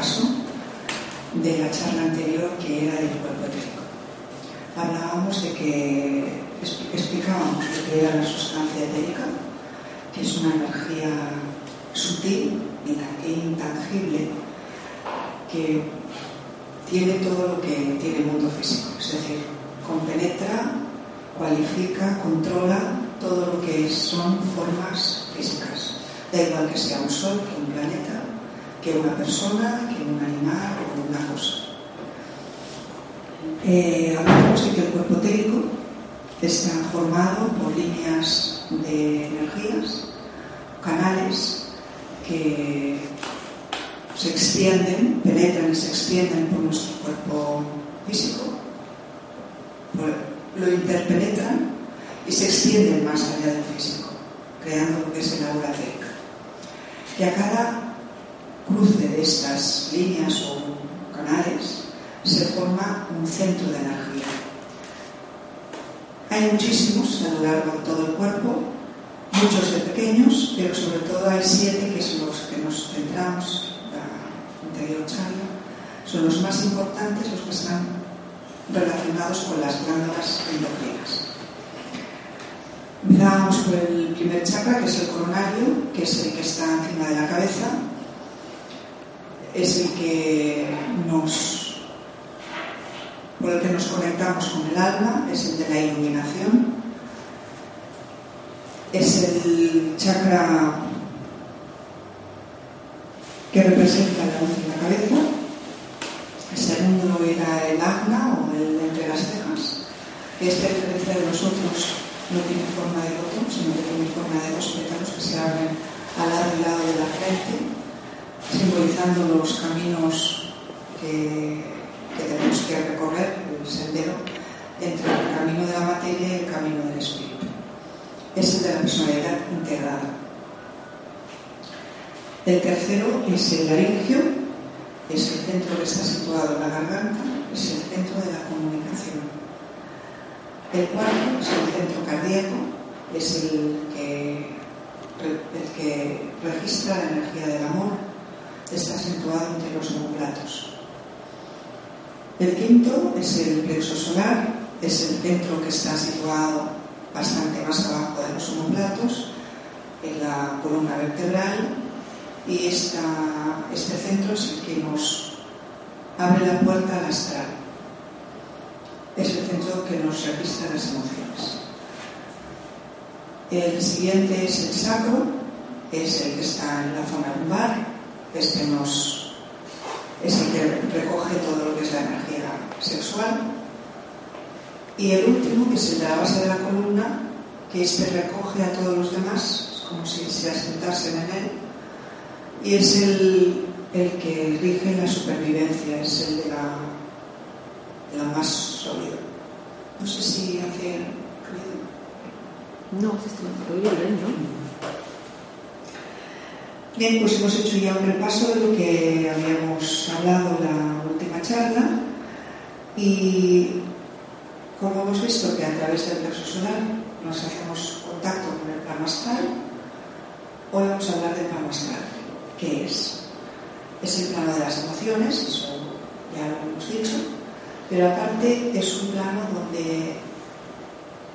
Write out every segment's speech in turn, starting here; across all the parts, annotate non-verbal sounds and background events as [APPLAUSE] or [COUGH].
Repaso de la charla anterior que era del cuerpo etérico. Hablábamos de que explicábamos lo que era la sustancia etérica, que es una energía sutil, intangible, que tiene todo lo que tiene el mundo físico, es decir, compenetra, cualifica, controla todo lo que son formas físicas. Da igual que sea un sol, que un planeta, que una persona, que un animal o una cosa. Eh, hablamos de que el cuerpo etérico está formado por líneas de energías, canales que se extienden, penetran y se extienden por nuestro cuerpo físico, lo interpenetran y se extienden más allá del físico, creando lo que es el aura a cada cruce de estas líneas o canales se forma un centro de energía. Hay muchísimos a lo largo de todo el cuerpo, muchos de pequeños, pero sobre todo hay siete que son los que nos centramos la anterior charla. Son los más importantes, los que están relacionados con las glándulas endocrinas. Empezamos por el primer chakra, que es el coronario, que es el que está encima de la cabeza, es el que nos el que nos conectamos con el alma, es el de la iluminación, es el chakra que representa la luz en la cabeza, el segundo era el agna o el entre las cejas, este a diferencia de los otros no tiene forma de botón, sino que tiene forma de dos pétalos que se abren al lado y lado de la frente simbolizando los caminos que, tenemos que recorrer, el sendero entre el camino de la materia y el camino del espíritu. Es el de la personalidad integrada. El tercero es el laringio, es el centro que está situado en la garganta, es el centro de la comunicación. El cuarto es el centro cardíaco, es el que, registra la energía del amor está situado entre los homóplatos. El quinto es el plexo solar, es el centro que está situado bastante más abajo de los homóplatos, en la columna vertebral, y este centro es el que nos abre la puerta al astral. Es el centro que nos registra las emociones. El siguiente es el sacro, es el que está en la zona lumbar, este nos, es el que recoge todo lo que es la energía sexual. Y el último, que es el de la base de la columna, que este recoge a todos los demás, como si se asentasen en él, y es el, el que rige la supervivencia, es el de la, de la más sólida. No sé si hace ruido. No, se está bien, ¿no? Bien, pues hemos hecho ya un repaso de lo que habíamos hablado en la última charla y como hemos visto que a través del plexo solar nos hacemos contacto con el plano astral, hoy vamos a hablar del plano astral. ¿Qué es? Es el plano de las emociones, eso ya lo hemos dicho, pero aparte es un plano donde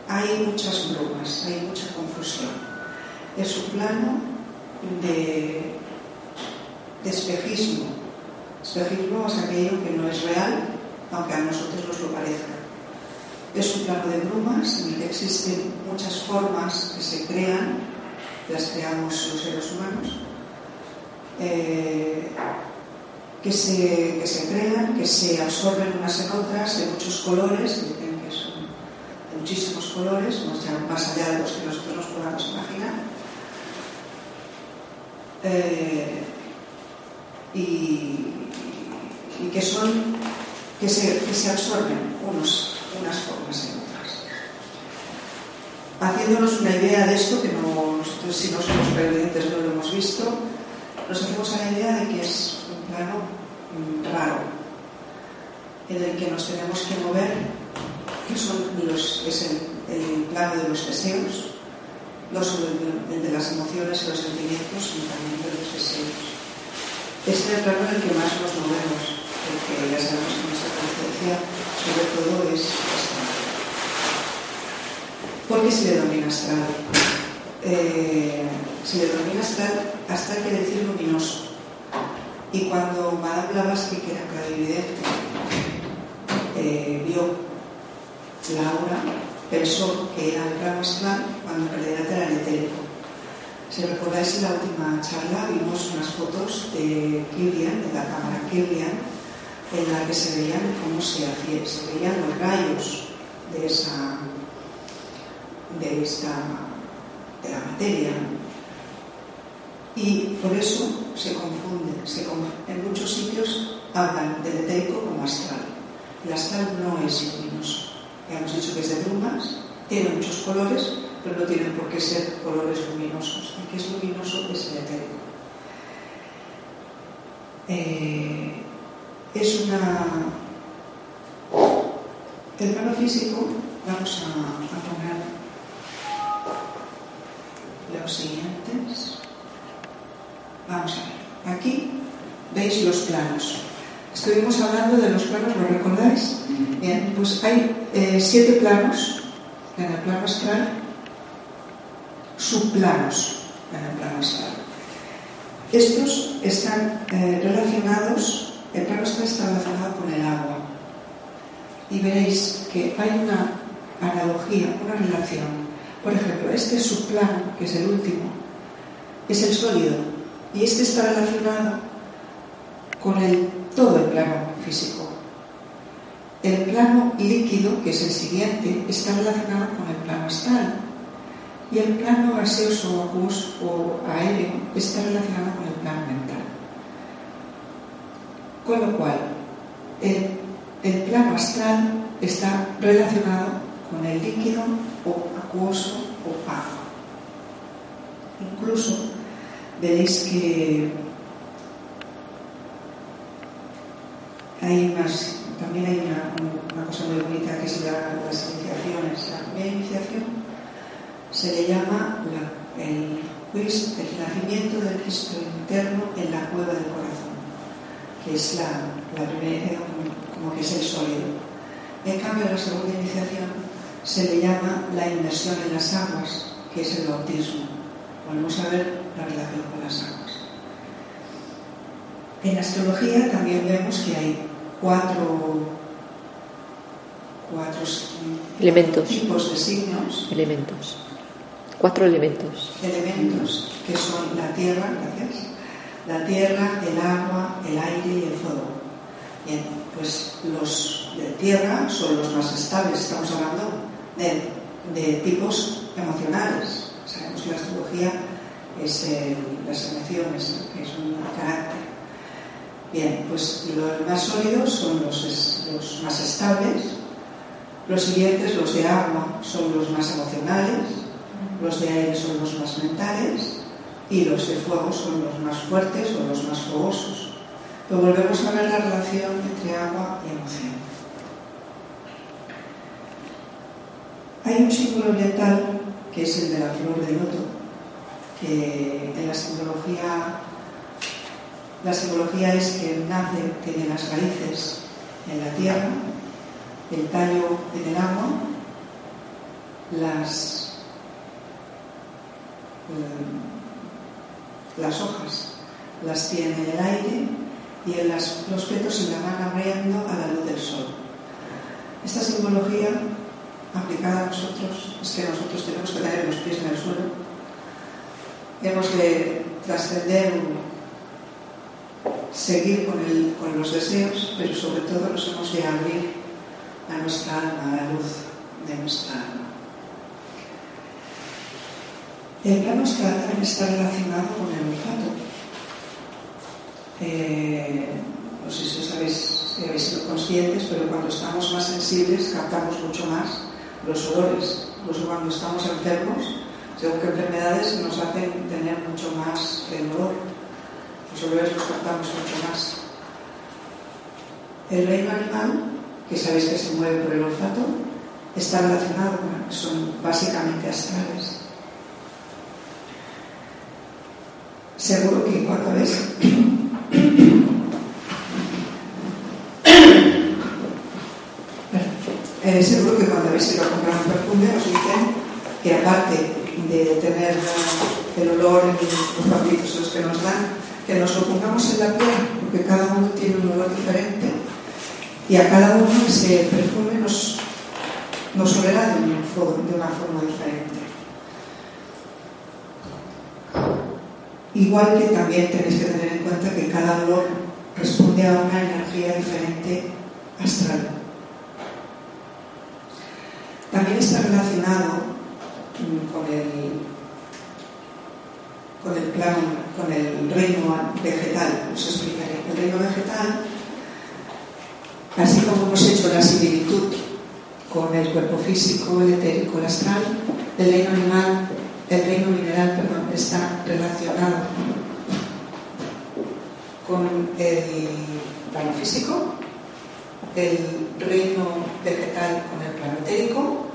hay muchas brumas, hay mucha confusión. Es un plano de, espejismo. Espejismo es aquello que no es real, aunque a nosotros nos lo parezca. Es un plano de brumas en el que existen muchas formas que se crean, las creamos los seres humanos, eh, que, se, que se crean, que se absorben unas en otras, de muchos colores, dicen que son de muchísimos colores, más allá de los que nosotros nos podamos imaginar eh, y, que son que se, que se absorben unos, unas formas en otras. Haciéndonos una idea de esto, que no, nosotros si no somos previdentes no lo hemos visto, nos hacemos a la idea de que es un plano mm, raro, en el que nos tenemos que mover, que son los, es el, el plano de los deseos, no solo el, las emociones y los sentimientos, sino también de los deseos. Es el plano en el que más nos movemos, porque ya sabemos que nuestra conciencia sobre todo es astral. ¿Por qué se le denomina astral? Eh, se le denomina astral, astral quiere decir luminoso. Y cuando Madame Blavatsky, que era clarividente, eh, vio la aura, pensó que era el plano astral cuando en realidad era el etérico. Si recordáis en la última charla vimos unas fotos de Kirlian, de la cámara Kirlian, en la que se veían cómo se hacía, se veían los rayos de esa de esta de la materia. Y por eso se confunde se en muchos sitios hablan del etérico como astral. El astral no es luminoso ya hemos dicho que es de brumas tiene muchos colores pero no tienen por qué ser colores luminosos el que es luminoso es el etérico eh, es una el plano físico vamos a, a poner los siguientes. Vamos a ver. Aquí veis los planos. Estuvimos hablando de los planos, ¿lo recordáis? Bien, pues hay eh, siete planos en el plano astral, subplanos plano astral. Estos están eh, relacionados, el plano astral está relacionado con el agua. Y veréis que hay una analogía, una relación por ejemplo, este subplano, que es el último, es el sólido y este está relacionado con el, todo el plano físico. El plano líquido, que es el siguiente, está relacionado con el plano astral y el plano gaseoso acuoso o aéreo está relacionado con el plano mental. Con lo cual, el, el plano astral está relacionado con el líquido o acuoso o agua. Incluso veréis que también hay una, cosa muy bonita que es la, iniciaciones. La primera iniciación se le llama la, el, pues, el nacimiento del Cristo interno en la cueva del corazón, que es la, la primera iniciación como, que es el sólido. En cambio, la segunda iniciación se le llama la inmersión en las aguas, que es el bautismo. Volvemos a ver la relación con las aguas. En astrología también vemos que hay cuatro, cuatro elementos. tipos de signos. Elementos. Cuatro elementos. Elementos que son la tierra, gracias. La tierra, el agua, el aire y el fuego. Bien, pues los de tierra son los más estables, estamos hablando de, de tipos emocionales. Sabemos que la astrología es el, las emociones, que es un carácter. Bien, pues los más sólidos son los, más estables, los siguientes, los de agua, son los más emocionales, los de aire son los más mentales y los de fuego son los más fuertes o los más fogosos. Pero volvemos a ver la relación entre agua y emoción. Hay un símbolo oriental que es el de la flor de loto, que en la simbología, la simbología es que nace, tiene las raíces en la tierra, el tallo en el agua, las, eh, las hojas las tiene en el aire y en los petos se la van abriendo a la luz del sol. Esta simbología aplicada a nosotros es que nosotros tenemos que tener los pies en el suelo. Hemos de trascender, seguir con, el, con los deseos, pero sobre todo nos hemos de abrir a nuestra alma, a la luz de nuestra alma. El plano astral también está relacionado con el olfato. Eh, no sé si sabéis, si habéis sido conscientes, pero cuando estamos más sensibles captamos mucho más los olores. Incluso cuando estamos enfermos, según que enfermedades nos hacen tener mucho más el olor. Los los mucho más. El reino animal, que sabéis que se mueve por el olfato, está relacionado con son básicamente astrales. Seguro que cuando ves [COUGHS] eh, seguro que cuando habéis ido a comprar perfume os dicen que aparte de tener el olor en los papelitos que nos dan, que nos lo pongamos en la piel, porque cada uno tiene un olor diferente y a cada uno ese perfume nos, nos olerá de una, de una forma diferente. Igual que también tenéis que tener en cuenta que cada olor responde a una energía diferente astral. También está relacionado con el, con el plano, con el reino vegetal. Os explicaré. El reino vegetal Así como hemos hecho la similitud con el cuerpo físico, el etérico, el astral, el reino animal, el reino mineral, perdón, está relacionado con el plano físico, el reino vegetal con el plano etérico,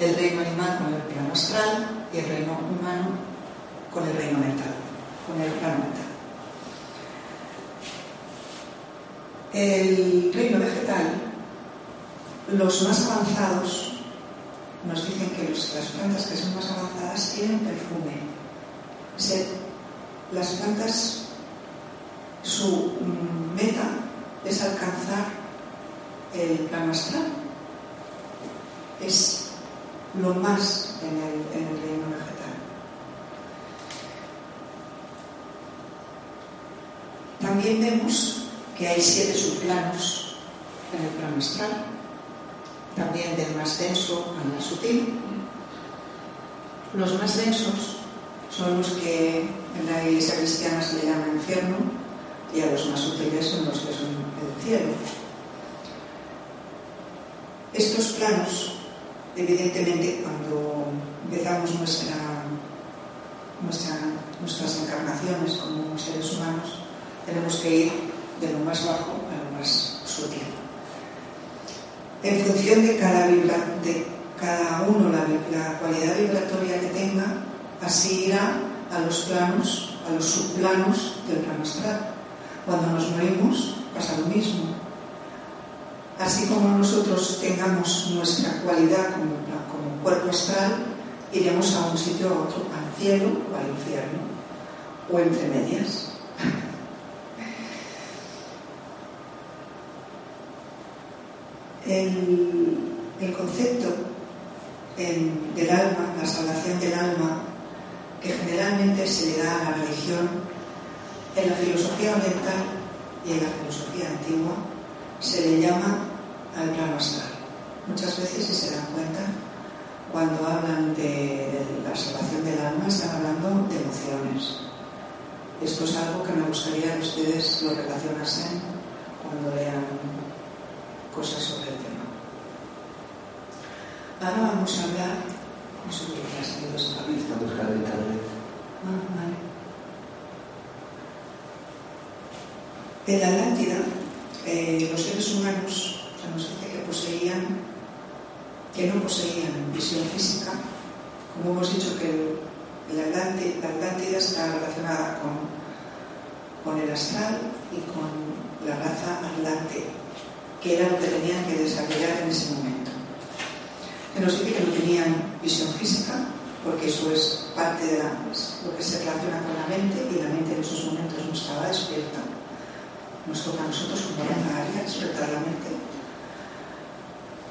el reino animal con el plano astral y el reino humano con el reino mental, con el plano mental. el reino vegetal, los más avanzados nos dicen que las plantas que son más avanzadas tienen perfume. las plantas, su meta es alcanzar el plano astral. Es lo más en el reino vegetal. También vemos que hay siete subplanos en el plano astral, también del más denso al más sutil. Los más densos son los que en la iglesia cristiana se le llama infierno y a los más sutiles son los que son el cielo. Estos planos, evidentemente, cuando empezamos nuestra, nuestras encarnaciones como seres humanos, tenemos que ir de lo más bajo a lo más sutil. En función de cada, de cada uno la, la cualidad vibratoria que tenga, así irá a los planos, a los subplanos del plano astral. Cuando nos morimos pasa lo mismo. Así como nosotros tengamos nuestra cualidad como, como cuerpo astral, iremos a un sitio a otro, al cielo o al infierno, o entre medias. El, concepto del alma, la salvación del alma, que generalmente se le da a la religión, en la filosofía oriental y en la filosofía antigua, se le llama al plano astral. Muchas veces, si se dan cuenta, cuando hablan de la salvación del alma, están hablando de emociones. Esto es algo que me gustaría que ustedes lo relacionasen cuando vean cosas sobre el tema. Ahora vamos a hablar. No sé qué ha salido esta Está buscando internet. Ah, vale. En la Atlántida, eh, los seres humanos se nos dice que poseían, que no poseían visión física, como hemos dicho que la Atlántida está relacionada con, con el astral y con la raza atlante que era lo que tenían que desarrollar en ese momento. Que nos dice que no tenían visión física, porque eso es parte de lo que se relaciona con la mente, y la mente en esos momentos no estaba despierta. Nos toca a nosotros como una área despertar la mente.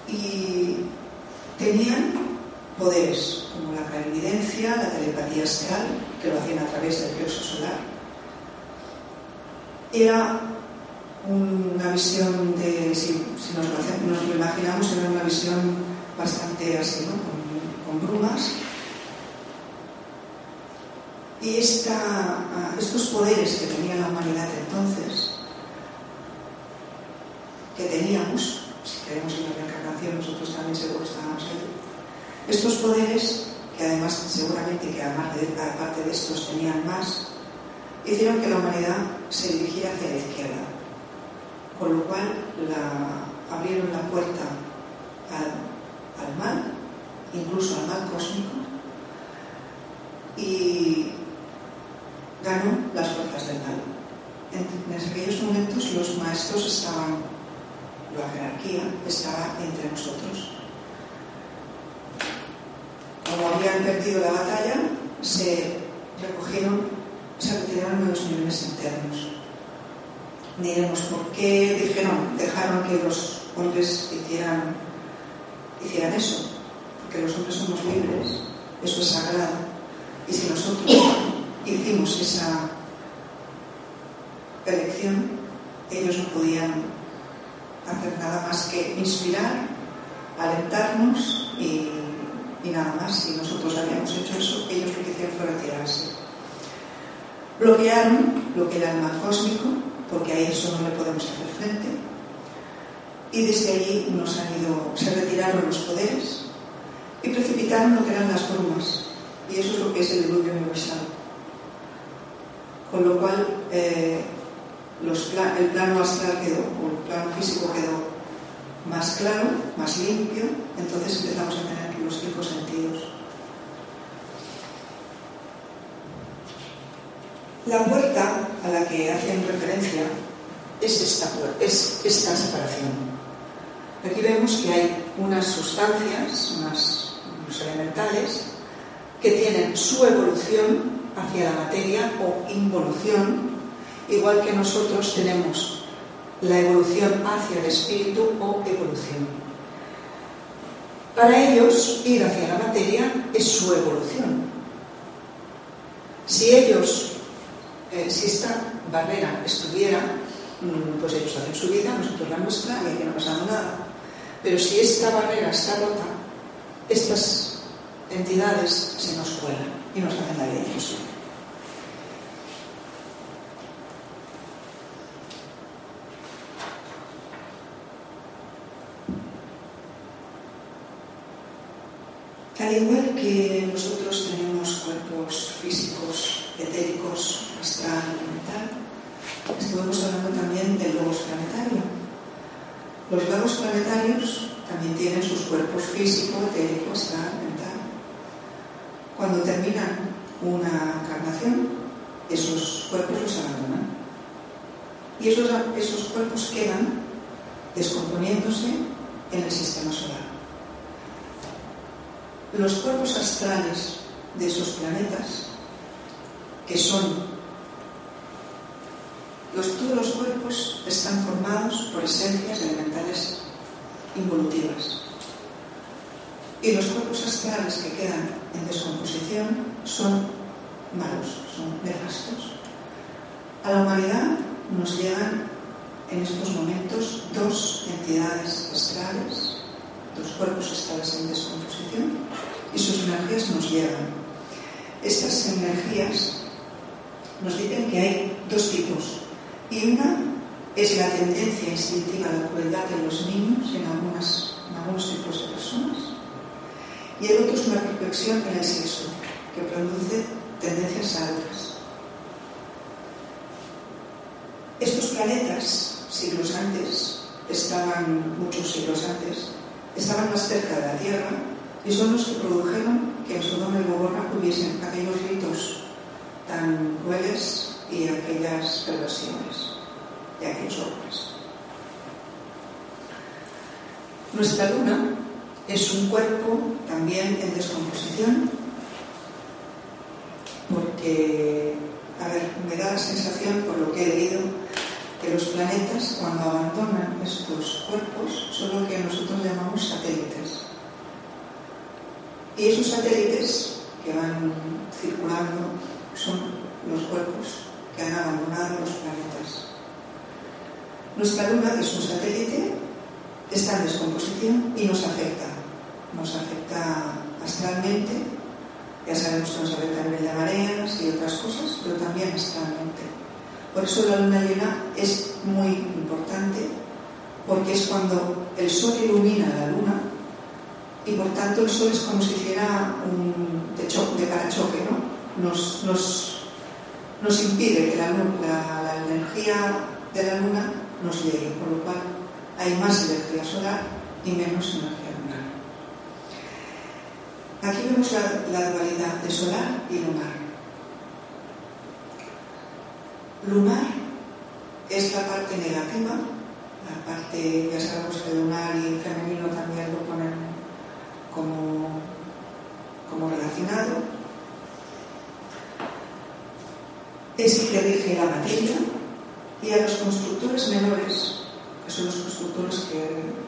Y tenían poderes como la clarividencia, la telepatía astral, que lo hacían a través del plexo solar. Era una visión de, si, nos, lo imaginamos, era una visión bastante así, ¿no? con, brumas. Y esta, estos poderes que tenía la humanidad entonces que teníamos, si creemos en la reencarnación, nosotros también seguro estábamos ahí, estos poderes, que además seguramente que aparte de estos tenían más, hicieron que la humanidad se dirigiera hacia la izquierda, con lo cual abrieron la puerta al, al mal, incluso al mal cósmico, y ganó las fuerzas del mal. En, en aquellos momentos los maestros estaban, la jerarquía estaba entre nosotros. Como habían perdido la batalla, se recogieron, se retiraron de los niveles internos. Diremos, ¿por qué dijeron, dejaron que los hombres hicieran, hicieran eso? Porque los hombres somos libres, eso es sagrado. Y si nosotros hicimos esa elección, ellos no podían hacer nada más que inspirar, alentarnos y, nada más. Si nosotros habíamos hecho eso, ellos lo que hicieron fue retirarse. Bloquearon lo que era el mal cósmico, porque a eso no le podemos hacer frente, y desde allí nos han ido, se retiraron los poderes y precipitaron lo que eran las brumas, y eso es lo que es el diluvio universal. Con lo cual, eh, el plano astral quedó, o el plano físico quedó más claro, más limpio, entonces empezamos a tener los cinco sentidos. La puerta a la que hacen referencia es esta, es esta separación. Aquí vemos que hay unas sustancias, unas, unos elementales, que tienen su evolución hacia la materia o involución, igual que nosotros tenemos la evolución hacia el espíritu o evolución. Para ellos, ir hacia la materia es su evolución. Si ellos, si esta barrera estuviera, mm, pues ellos hacen su vida, nosotros la nuestra y aquí no pasa nada. Pero si esta barrera está rota, estas entidades se nos cuelan y nos hacen la vida imposible. Al igual que nosotros tenemos cuerpos físicos, etéricos, y mental, estuvimos hablando también del logos planetario. Los lagos planetarios también tienen sus cuerpos físico, etérico, astral, mental. Cuando terminan una encarnación, esos cuerpos los abandonan. Y esos, esos cuerpos quedan descomponiéndose en el sistema solar los cuerpos astrales de esos planetas, que son los, todos los cuerpos están formados por esencias elementales involutivas. Y los cuerpos astrales que quedan en descomposición son malos, son nefastos. A la humanidad nos llegan en estos momentos dos entidades astrales los cuerpos astrales en descomposición y sus energías nos llegan. Estas energías nos dicen que hay dos tipos y una es la tendencia instintiva a la crueldad de los niños en, en algunos tipos de personas y el otro es una reflexión en el sexo que produce tendencias altas. Estos planetas, siglos antes, estaban muchos siglos antes, estaban más cerca de la Tierra y son los que produjeron que en Sodoma y Gomorra hubiesen aquellos ritos tan crueles y aquellas perversiones de aquellos hombres. Nuestra luna es un cuerpo también en descomposición porque, a ver, me da la sensación, por lo que he leído, que los planetas cuando abandonan estos cuerpos son lo que nosotros llamamos satélites. Y esos satélites que van circulando son los cuerpos que han abandonado los planetas. Nuestra Luna, que es un satélite, está en descomposición y nos afecta. Nos afecta astralmente, ya sabemos que nos afecta a nivel de mareas y otras cosas, pero también astralmente. Por eso la luna llena es muy importante porque es cuando el sol ilumina la luna y por tanto el sol es como si hiciera un de, choque, de parachoque, ¿no? Nos, nos, nos impide que la, energía de la luna nos llegue, por lo cual hay más energía solar y menos energía lunar. Aquí vemos la, la dualidad de solar y lunar. Lunar es la parte negativa, la parte, ya sabemos que lunar y femenino también lo ponen como, como relacionado. Es el que rige la materia y a los constructores menores, que son los constructores que,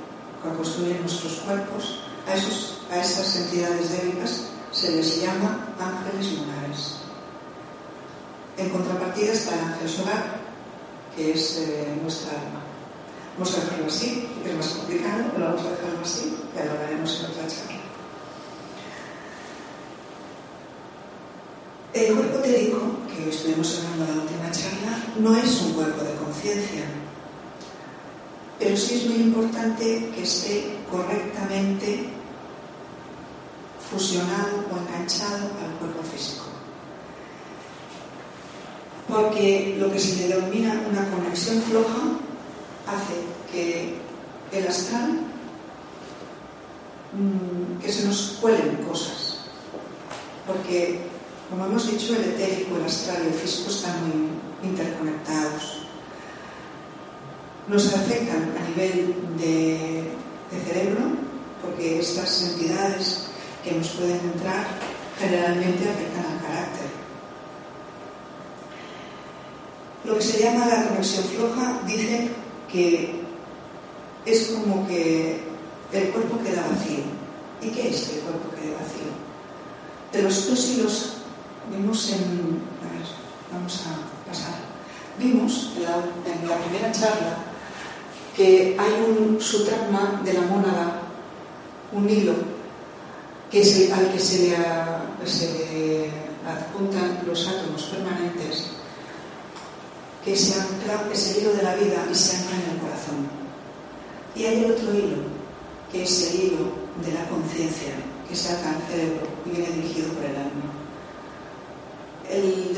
construyen nuestros cuerpos, a, esos, a esas entidades débiles se les llama ángeles lunares. En contrapartida está el ángel solar, que es eh, nuestra alma. Vamos a dejarlo así, es más complicado, pero vamos a dejarlo así, y lo haremos en otra charla. El cuerpo etérico, que estuvimos hablando en la última charla, no es un cuerpo de conciencia, pero sí es muy importante que esté correctamente fusionado o enganchado al cuerpo físico. Porque lo que se le denomina una conexión floja hace que el astral, mmm, que se nos cuelen cosas. Porque, como hemos dicho, el etérico, el astral y el físico están muy interconectados. Nos afectan a nivel de, cerebro, porque estas entidades que nos pueden entrar generalmente afectan al carácter. Lo que se llama la conexión floja dice que es como que el cuerpo queda vacío. ¿Y qué es que el cuerpo quede vacío? De los dos hilos vimos en... A ver, vamos a pasar. Vimos en la, primera charla que hay un sutragma de la mónada, un hilo que al que se le, se le adjuntan los átomos permanentes, que se ancla, es el hilo de la vida y se ancla en el corazón. Y hay otro hilo, que es el hilo de la conciencia, que se ancla al cerebro y viene dirigido por el alma.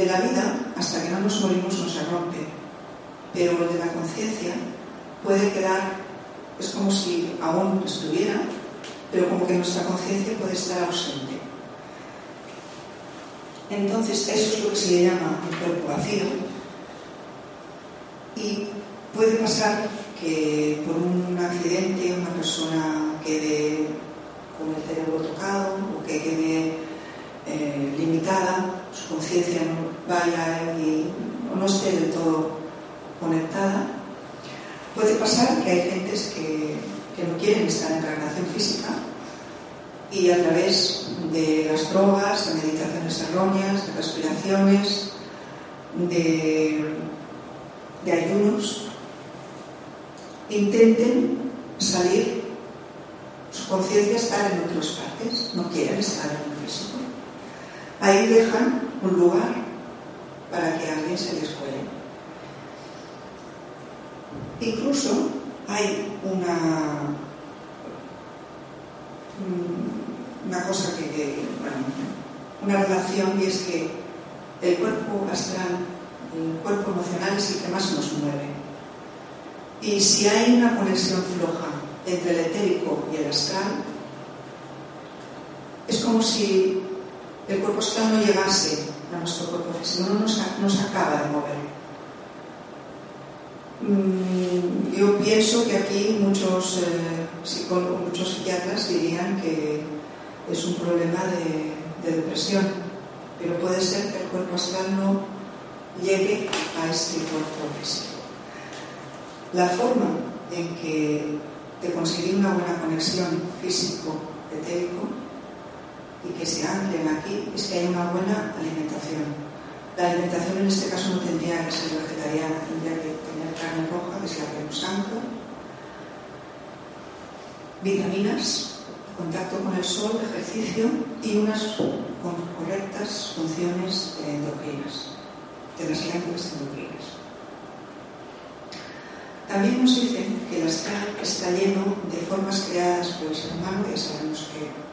De la vida, hasta que no nos morimos, no se rompe, pero el de la conciencia puede quedar, es como si aún estuviera, pero como que nuestra conciencia puede estar ausente. Entonces, eso es lo que se le llama el cuerpo vacío. Y puede pasar que por un accidente una persona quede con el cerebro tocado o que quede eh, limitada, su conciencia no vaya y no esté del todo conectada. Puede pasar que hay gentes que que no quieren estar en reencarnación física y a través de las drogas, de meditaciones erróneas, de respiraciones, de, de ayunos, intenten salir, su conciencia estar en otras partes, no quieren estar en el físico. Ahí dejan un lugar para que alguien se les cuele. Incluso hay una, una cosa que, que bueno, una relación y es que el cuerpo astral, el cuerpo emocional es el que más nos mueve. Y si hay una conexión floja entre el etérico y el astral, es como si el cuerpo astral no llegase a nuestro cuerpo físico, no nos, acaba de mover. Mm, yo pienso que aquí muchos eh, psicólogos, muchos psiquiatras dirían que es un problema de, de, depresión, pero puede ser que el cuerpo astral no llegue a este cuerpo físico. La forma en que de conseguir una buena conexión físico-etérico y que se anclen aquí es que hay una buena alimentación. La alimentación en este caso no tendría que ser vegetariana, tendría que tener carne roja, es la que ancla, vitaminas, contacto con el sol, ejercicio y unas correctas funciones endocrinas, de las glándulas endocrinas. También nos dicen que el astral está lleno de formas creadas por el ser humano, ya sabemos que,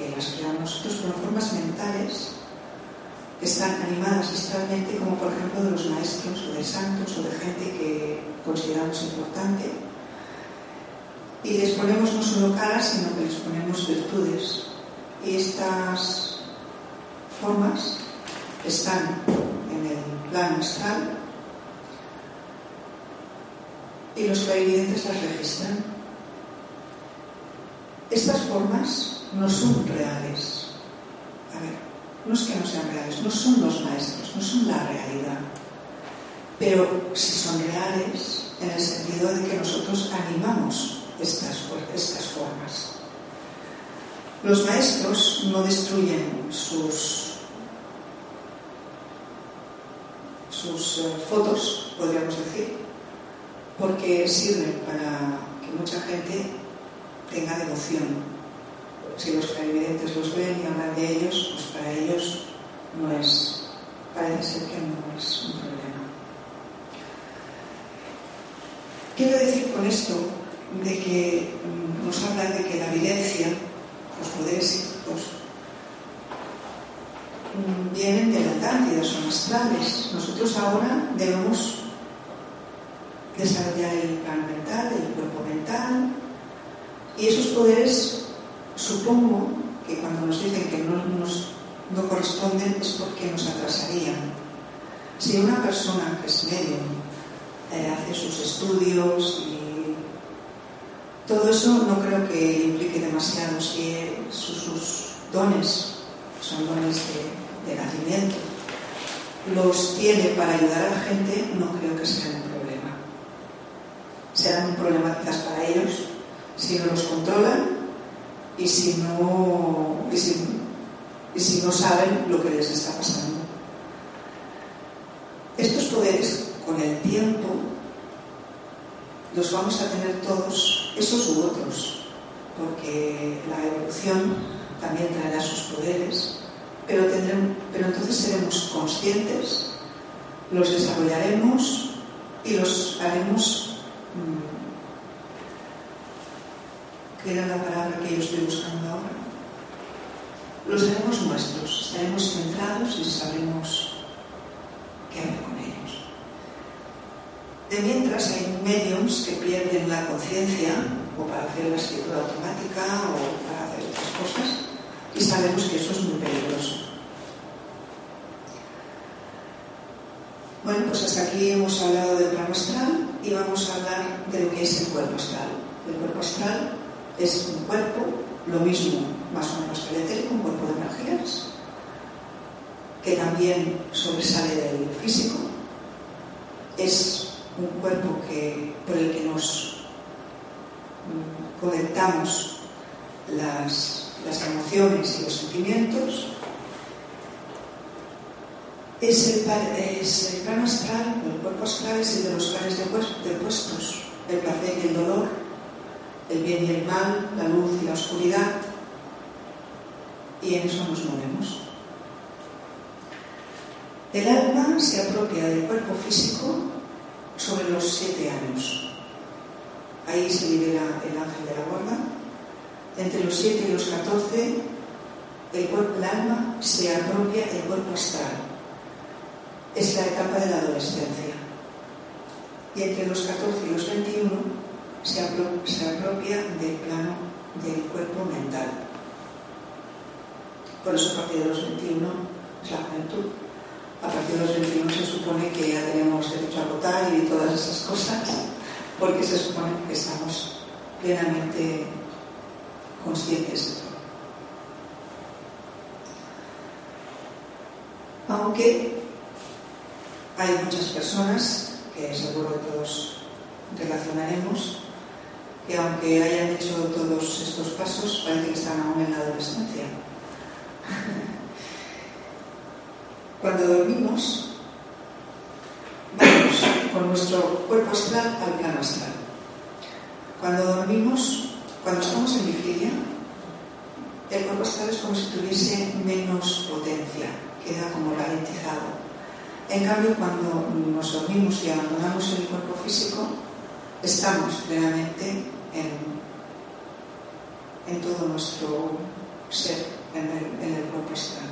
que las creamos nosotros, pero formas mentales que están animadas astralmente, como por ejemplo de los maestros o de santos o de gente que consideramos importante. Y les ponemos no solo caras, sino que les ponemos virtudes. Y estas formas están en el plano astral y los clarividentes las registran. Estas formas no son reales. A ver, no es que no sean reales, no son los maestros, no son la realidad. Pero si son reales en el sentido de que nosotros animamos estas, estas formas. Los maestros no destruyen sus, sus eh, fotos, podríamos decir, porque sirven para que mucha gente tenga devoción. Si los clarividentes los ven y hablan de ellos, pues para ellos no es, parece ser que no es un problema. Quiero decir con esto de que mm, nos habla de que la evidencia, los poderes psíquicos, mm, vienen de la Atlántida, son astrales. Nosotros ahora debemos desarrollar el plan mental, el cuerpo mental, y esos poderes supongo que cuando nos dicen que no, nos, no corresponden es porque nos atrasarían. Si una persona que es medio eh, hace sus estudios y todo eso no creo que implique demasiado si sus, sus dones son dones de, nacimiento los tiene para ayudar a la gente, no creo que sea un problema. Será un problema quizás para ellos si no los controlan y si no, y si, y si no saben lo que les está pasando. Estos poderes, con el tiempo, los vamos a tener todos, esos u otros, porque la evolución también traerá sus poderes, pero, tendremos, pero entonces seremos conscientes, los desarrollaremos y los haremos. ¿Qué era la palabra que yo estoy buscando ahora? Los haremos nuestros, estaremos centrados y sabremos qué hacer con ellos. De mientras hay mediums que pierden la conciencia o para hacer la escritura automática o para hacer otras cosas y sabemos que eso es muy peligroso. Bueno, pues hasta aquí hemos hablado del plano astral y vamos a hablar de lo que es el cuerpo astral. El cuerpo astral es un cuerpo, lo mismo, más o menos que un cuerpo de energías, que también sobresale del físico. Es un cuerpo que, por el que nos mm, conectamos las, las emociones y los sentimientos. Es el, es plano astral, el cuerpo astral es el de los planes de opuestos, el placer y el dolor, el bien y el mal, la luz y la oscuridad, y en eso nos movemos. El alma se apropia del cuerpo físico sobre los siete años. Ahí se libera el ángel de la guarda. Entre los siete y los catorce, el, cuerpo, el alma se apropia del cuerpo astral. Es la etapa de la adolescencia. Y entre los 14 y los 21 se apropia, del plano del cuerpo mental. Por eso a partir de los 21 es la juventud. A partir de los 21 se supone que ya tenemos derecho a votar y todas esas cosas, porque se supone que estamos plenamente conscientes de todo. Aunque hay muchas personas, que seguro que todos relacionaremos, que aunque hayan hecho todos estos pasos, parece que están aún en la adolescencia. [LAUGHS] Cuando dormimos, vamos con nuestro cuerpo astral al plano astral. Cuando dormimos, cuando estamos en vigilia, el cuerpo astral es como si tuviese menos potencia, queda como ralentizado. En cambio, cuando nos dormimos y abandonamos el cuerpo físico, estamos realmente en, en todo nuestro ser, en el, en el cuerpo astral.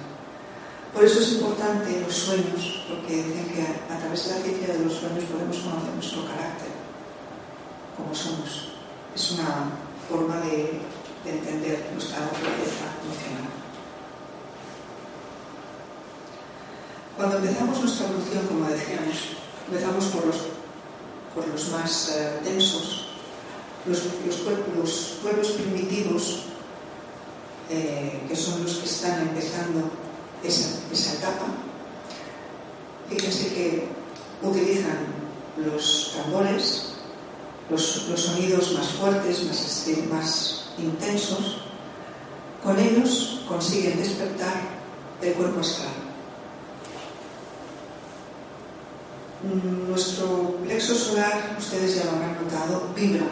Por eso es importante los sueños, porque dicen que a, a través de la ciencia de los sueños podemos conocer nuestro carácter, como somos. Es una forma de, de entender nuestra naturaleza emocional. Cuando empezamos nuestra evolución, como decíamos, empezamos por los, por los más eh, densos, los, los, cuerpos, los pueblos primitivos, eh, que son los que están empezando esa, esa etapa. Fíjense que utilizan los tambores, los, los sonidos más fuertes, más, este, más intensos. Con ellos consiguen despertar el cuerpo astral. Nuestro plexo solar, ustedes ya lo habrán notado, vibra.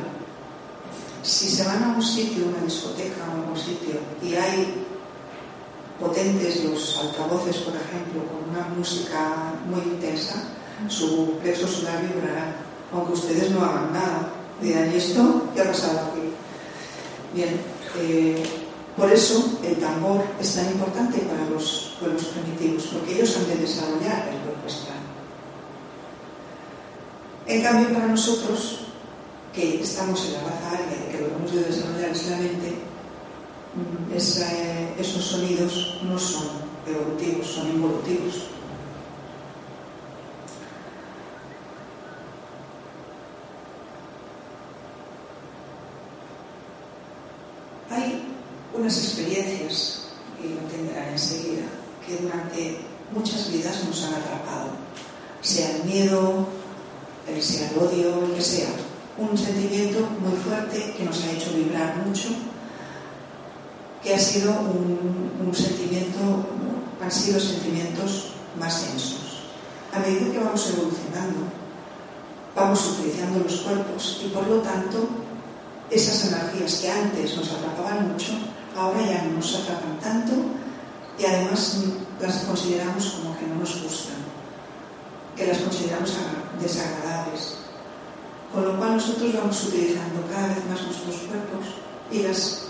Si se van a un sitio, una discoteca o algún sitio, y hay potentes los altavoces, por ejemplo, con una música muy intensa, su plexo solar vibrará, aunque ustedes no hagan nada. Dirán, ¿y esto qué ha pasado aquí? Bien, eh, por eso el tambor es tan importante para los pueblos primitivos, porque ellos han de desarrollar el astral. En cambio, para nosotros, que estamos en la raza aria, que lo hemos de desarrollar es la mente, esa, esos sonidos no son evolutivos, son involutivos. Hay unas experiencias, y lo entenderán enseguida, que durante muchas vidas nos han atrapado, sea el miedo, sea el odio, el que sea, un sentimiento muy fuerte que nos ha hecho vibrar mucho que ha sido un, sentimiento, han sido sentimientos más densos. A medida que vamos evolucionando, vamos utilizando los cuerpos y por lo tanto esas energías que antes nos atrapaban mucho, ahora ya no nos atrapan tanto y además las consideramos como que no nos gustan, que las consideramos desagradables. Con lo cual nosotros vamos utilizando cada vez más nuestros cuerpos y las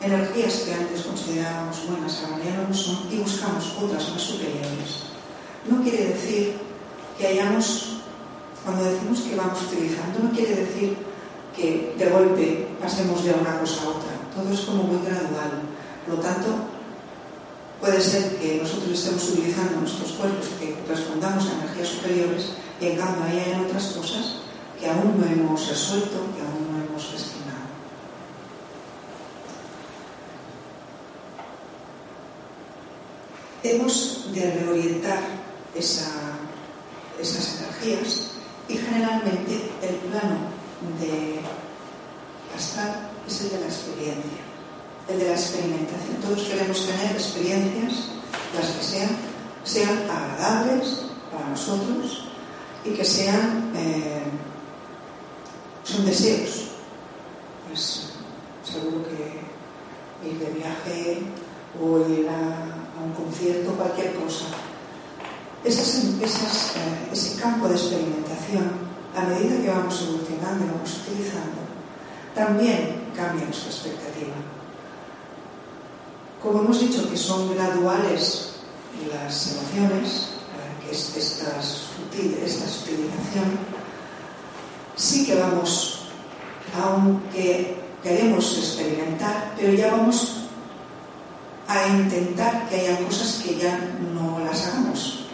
energías que antes considerábamos buenas ahora ya no lo son y buscamos otras más superiores. No quiere decir que hayamos, cuando decimos que vamos utilizando, no quiere decir que de golpe pasemos de una cosa a otra. Todo es como muy gradual. Por lo tanto, puede ser que nosotros estemos utilizando nuestros cuerpos que respondamos a energías superiores y en cambio hay otras cosas que aún no hemos resuelto, que aún no hemos gestionado. hemos de reorientar esa, esas energías y generalmente el plano de astral es el de la experiencia, el de la experimentación. Todos queremos tener experiencias, las que sean, sean agradables para nosotros y que sean, eh, son deseos. Pues seguro que ir de viaje o ir a un concierto, cualquier cosa. Eh, ese campo de experimentación, a medida que vamos evolucionando y vamos utilizando, también cambia nuestra expectativa. Como hemos dicho que son graduales las emociones, que es esta, sutil, sutilización, sí que vamos, aunque queremos experimentar, pero ya vamos a intentar que haya cosas que ya no las hagamos.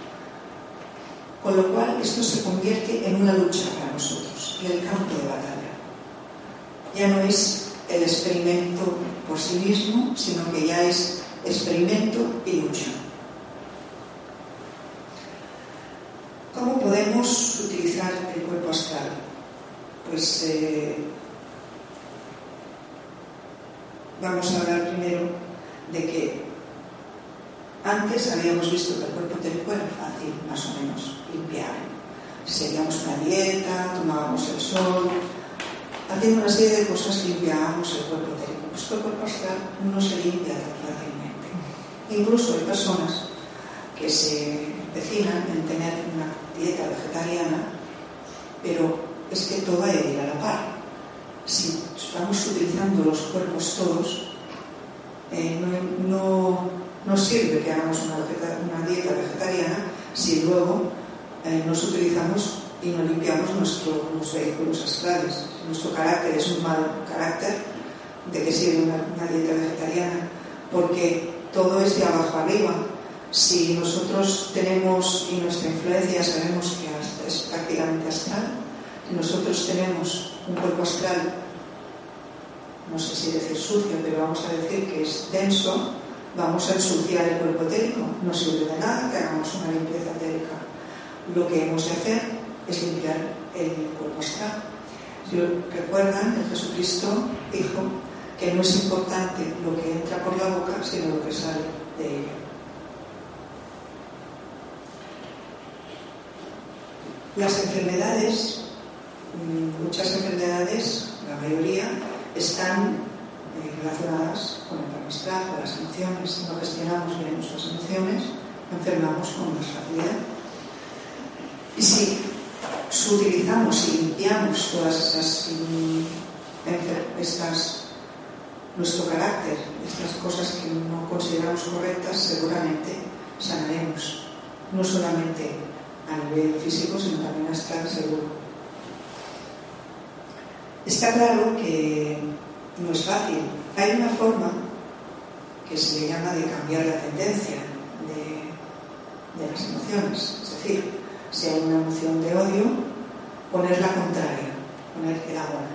Con lo cual esto se convierte en una lucha para nosotros, en el campo de batalla. Ya no es el experimento por sí mismo, sino que ya es experimento y lucha. ¿Cómo podemos utilizar el cuerpo astral? Pues eh, vamos a hablar primero de que antes habíamos visto que el cuerpo técnico era fácil, más o menos, limpiar. Seguíamos una dieta, tomábamos el sol, haciendo una serie de cosas limpiábamos el cuerpo técnico. Pues el cuerpo astral no se limpia tan fácilmente. Incluso hay personas que se vecinan en tener una dieta vegetariana, pero es que todo hay de ir a la par. Si estamos utilizando los cuerpos todos, eh, no, no, sirve que hagamos una, dieta vegetariana si luego eh, nos utilizamos y no limpiamos nuestros vehículos astrales. Nuestro carácter es un mal carácter, ¿de que sirve una, dieta vegetariana? Porque todo es de abajo arriba. Si nosotros tenemos, y nuestra influencia sabemos que es prácticamente astral, nosotros tenemos un cuerpo astral, no sé si decir sucio, pero vamos a decir que es denso, vamos a ensuciar el cuerpo etérico. No sirve de nada que hagamos una limpieza etérica. Lo que hemos de hacer es limpiar el cuerpo astral. Si recuerdan, el Jesucristo dijo que no es importante lo que entra por la boca, sino lo que sale de ella. Las enfermedades, mm, muchas enfermedades, la mayoría, están eh, relacionadas con el con las emociones. Si no gestionamos bien nuestras emociones, enfermamos con más facilidad. Y si sutilizamos y limpiamos todas esas, mm, estas, nuestro carácter, estas cosas que no consideramos correctas, seguramente sanaremos, no solamente a nivel físico, sino también hasta seguro. Está claro que no es fácil. Hay una forma que se le llama de cambiar la tendencia de, de las emociones, es decir, si hay una emoción de odio, poner la contraria, poner el agua.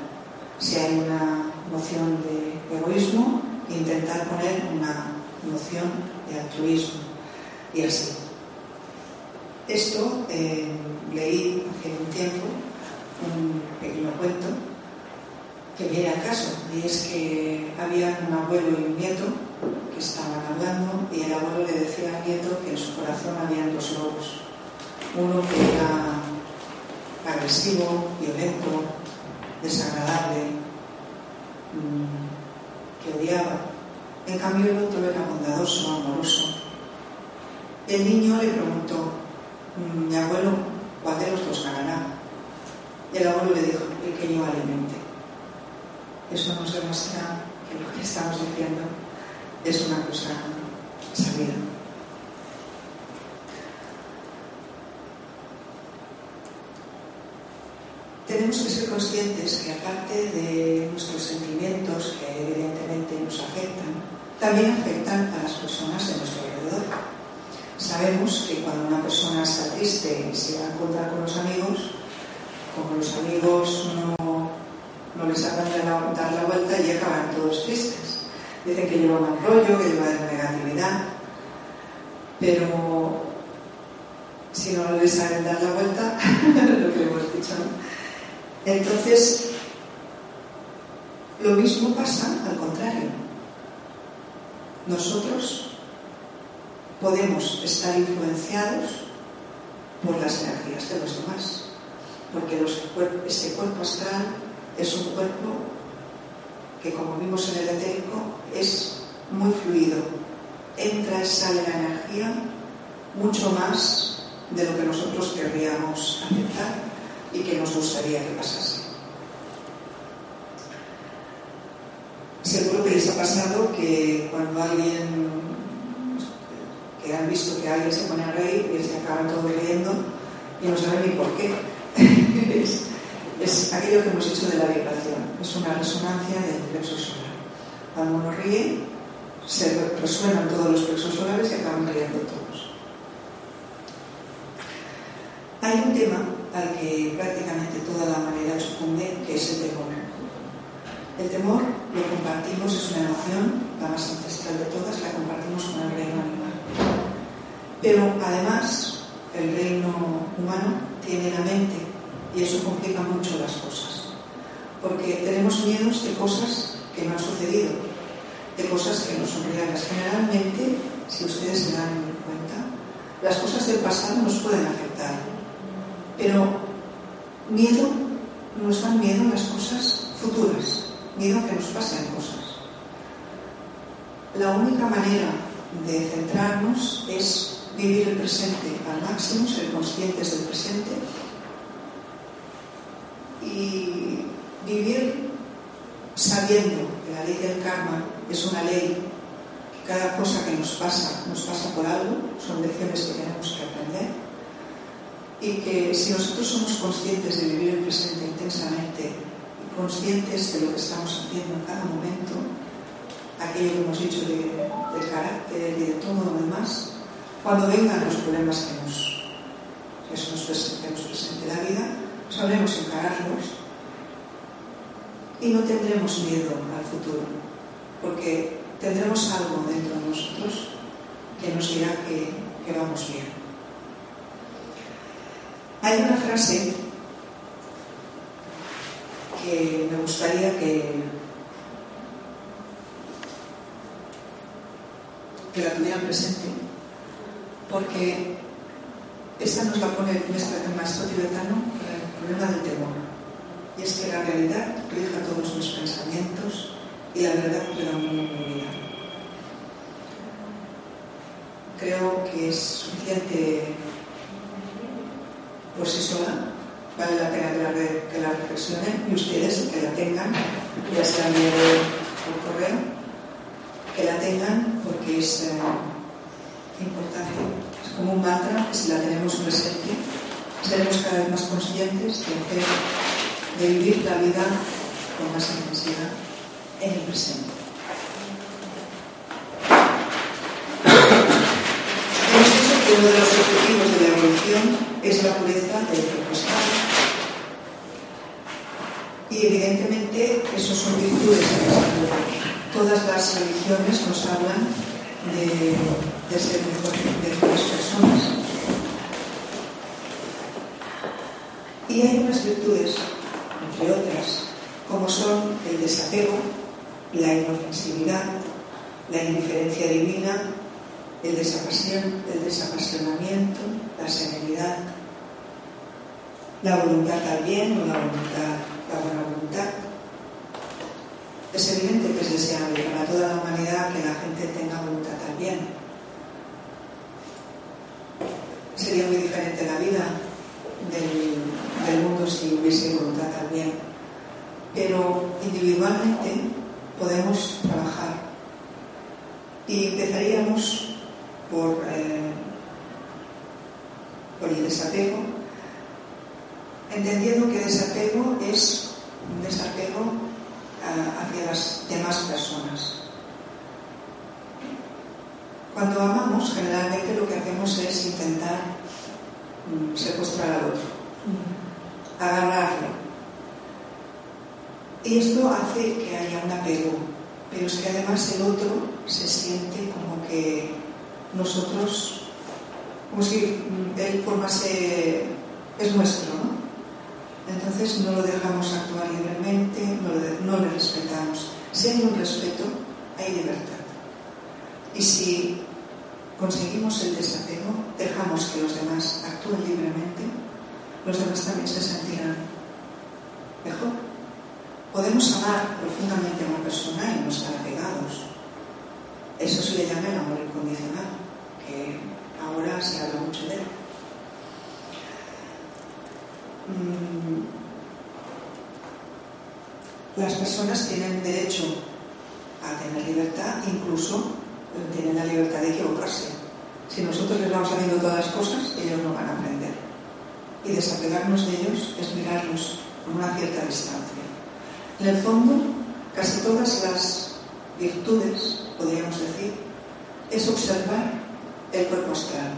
Si hay una emoción de egoísmo, intentar poner una emoción de altruismo. Y así. Esto eh, leí hace un tiempo un pequeño cuento que viene al caso, y es que había un abuelo y un nieto que estaban hablando y el abuelo le decía al nieto que en su corazón había dos lobos, uno que era agresivo, violento, desagradable, mm, que odiaba. En cambio el otro era bondadoso, amoroso. El niño le preguntó, mm, mi abuelo, ¿cuál de los dos ganará? Y el abuelo le dijo, el que yo alimente. Eso nos demuestra que lo que estamos diciendo es una cosa sabida. Tenemos que ser conscientes que aparte de nuestros sentimientos que evidentemente nos afectan, también afectan a las personas de nuestro alrededor. Sabemos que cuando una persona está triste y se va a encontrar con los amigos, como los amigos no no les hagan dar la vuelta y acaban todos tristes. Dicen que lleva mal rollo, que lleva negatividad, pero si no les saben dar la vuelta, [LAUGHS] lo que hemos dicho, entonces lo mismo pasa al contrario. Nosotros podemos estar influenciados por las energías de los demás, porque este cuerpo astral es un cuerpo que, como vimos en el etérico, es muy fluido. Entra y sale la energía mucho más de lo que nosotros querríamos aceptar y que nos gustaría que pasase. Seguro que les ha pasado que cuando alguien, que han visto que alguien se pone a reír y se acaban todos riendo y no saben ni por qué. [LAUGHS] es aquello que hemos hecho de la vibración, es una resonancia del plexo solar. Cuando uno ríe, se resuenan todos los plexos solares y acaban riendo todos. Hay un tema al que prácticamente toda la humanidad sucumbe, que es el temor. El temor lo compartimos, es una emoción, la más ancestral de todas, la compartimos con el reino animal. Pero además, el reino humano tiene la mente y eso complica mucho las cosas. Porque tenemos miedos de cosas que no han sucedido, de cosas que no son reales. Generalmente, si ustedes se dan cuenta, las cosas del pasado nos pueden afectar, pero miedo, nos dan miedo las cosas futuras, miedo a que nos pasen cosas. La única manera de centrarnos es vivir el presente al máximo, ser conscientes del presente y vivir sabiendo que la ley del karma es una ley que cada cosa que nos pasa nos pasa por algo, son lecciones que tenemos que aprender y que si nosotros somos conscientes de vivir el presente intensamente y conscientes de lo que estamos haciendo en cada momento, aquello que hemos dicho de, del carácter y de todo lo demás, cuando vengan los problemas que nos, que nos, presente la vida, sabremos encararlos y no tendremos miedo al futuro, porque tendremos algo dentro de nosotros que nos dirá que vamos bien. Hay una frase que me gustaría que, que la tuvieran presente, porque esta nos la pone el maestro tibetano, el problema del temor y es que la realidad rija todos mis pensamientos y la verdad predomina en mi vida. Creo que es suficiente por sí sola, vale la pena que la, que la reflexionen y ustedes que la tengan, ya sea por correo, que la tengan porque es eh, importante, es como un mantra que si la tenemos presente, seremos cada vez más conscientes de de vivir la vida con más intensidad en el presente. Hemos dicho que uno de los objetivos de la evolución es la pureza del cuerpo Y evidentemente eso son virtudes Todas las religiones nos hablan de, ser mejores personas. Y hay unas virtudes entre otras, como son el desapego, la inofensividad, la indiferencia divina, el, desapasionamiento, la serenidad, la voluntad al bien o la voluntad, la buena voluntad. Es evidente que es deseable para toda la humanidad que la gente tenga voluntad al bien. Sería muy diferente la vida del, del mundo si hubiese voluntad también. Pero individualmente podemos trabajar. Y empezaríamos por, eh, por el desapego, entendiendo que desapego es un desapego ah, hacia las demás personas. Cuando amamos, generalmente lo que hacemos es intentar mm, secuestrar al otro agarrarlo. Y esto hace que haya un apego, pero es que además el otro se siente como que nosotros, como si él formase, es nuestro, ¿no? Entonces no lo dejamos actuar libremente, no, no le respetamos. Si hay un respeto, hay libertad. Y si conseguimos el desapego, dejamos que los demás actúen libremente, los demás también se sentirán mejor. Podemos amar profundamente a una persona y no estar apegados. Eso se le llama el amor incondicional, que ahora se habla mucho de él. Mm. Las personas tienen derecho a tener libertad, incluso tienen la libertad de equivocarse. Si nosotros les vamos haciendo todas las cosas, ellos no van a aprender y desapegarnos de ellos es mirarlos con una cierta distancia. En el fondo, casi todas las virtudes, podríamos decir, es observar el cuerpo astral.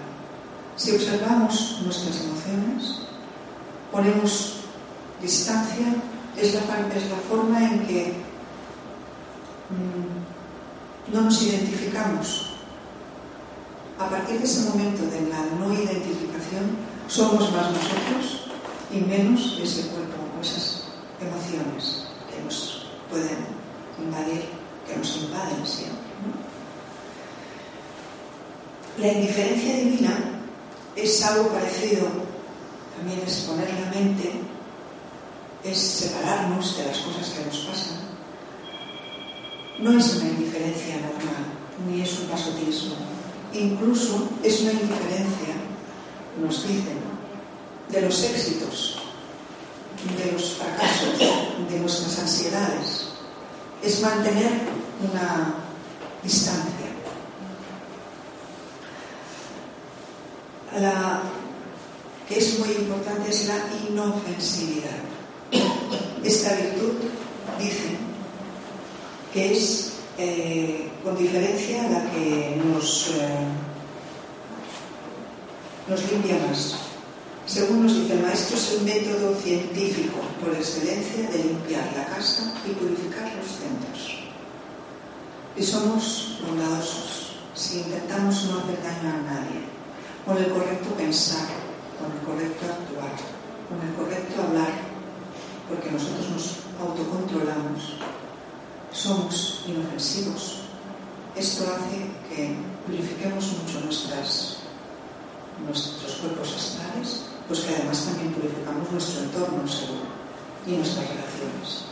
Si observamos nuestras emociones, ponemos distancia, es la, forma en que mm, no nos identificamos. A partir de ese momento de la no identificación, somos más nosotros y menos ese cuerpo o esas emociones que nos pueden invadir, que nos invaden siempre. La indiferencia divina es algo parecido, también es poner la mente, es separarnos de las cosas que nos pasan. No es una indiferencia normal, ni es un pasotismo. Incluso es una indiferencia nos dicen de los éxitos de los fracasos, de nuestras ansiedades, es mantener una distancia. La que es muy importante es la inofensividad. Esta virtud, dicen, que es eh, con diferencia la que nos, eh, nos limpia más. Según nos dice el maestro, es el método científico por excelencia de limpiar la casa y purificar los centros. Y somos bondadosos si intentamos no hacer daño a nadie, con el correcto pensar, con el correcto actuar, con el correcto hablar, porque nosotros nos autocontrolamos, somos inofensivos. Esto hace que purifiquemos mucho nuestras, nuestros cuerpos astrales pues que además también purificamos nuestro entorno seguro y nuestras relaciones.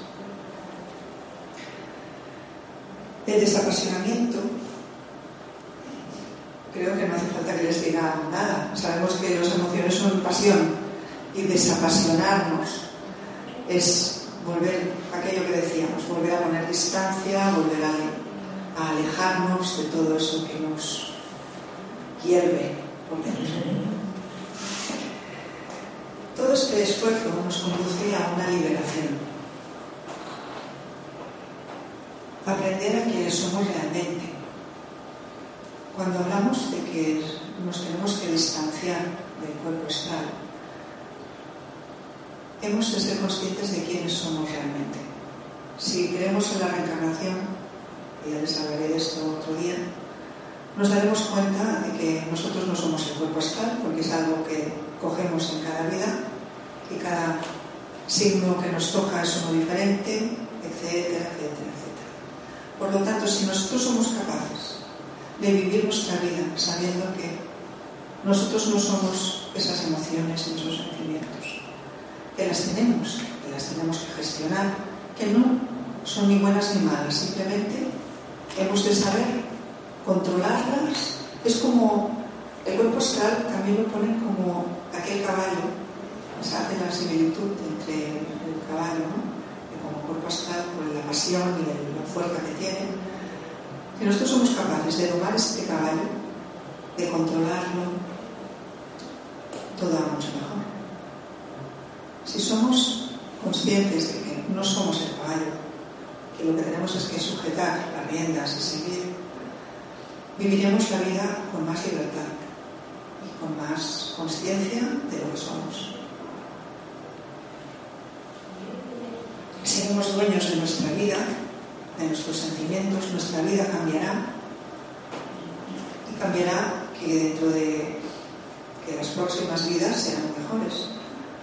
El desapasionamiento, creo que no hace falta que les diga nada. Sabemos que las emociones son pasión y desapasionarnos es volver a aquello que decíamos, volver a poner distancia, volver a, alejarnos de todo eso que nos hierve. Todo este esfuerzo nos conduce a una liberación. Aprender a quiénes somos realmente. Cuando hablamos de que nos tenemos que distanciar del cuerpo astral, hemos de ser conscientes de quiénes somos realmente. Si creemos en la reencarnación, y ya les hablaré de esto otro día, nos daremos cuenta de que nosotros no somos el cuerpo astral, porque es algo que cogemos en cada vida y cada signo que nos toca es uno diferente, etcétera, etcétera, etcétera. Por lo tanto, si nosotros somos capaces de vivir nuestra vida sabiendo que nosotros no somos esas emociones y esos sentimientos, que las tenemos, que las tenemos que gestionar, que no son ni buenas ni malas, simplemente hemos de saber controlarlas. Es como el cuerpo astral también lo ponen como aquel caballo se hace la similitud entre el caballo, ¿no? como cuerpo astral, por la pasión y la fuerza que tiene, que nosotros somos capaces de domar este caballo, de controlarlo, todo va mucho mejor. Si somos conscientes de que no somos el caballo, que lo que tenemos es que sujetar las riendas y seguir, viviremos la vida con más libertad y con más conciencia de lo que somos. seremos dueños de nuestra vida, de nuestros sentimientos, nuestra vida cambiará y cambiará que dentro de que las próximas vidas serán mejores.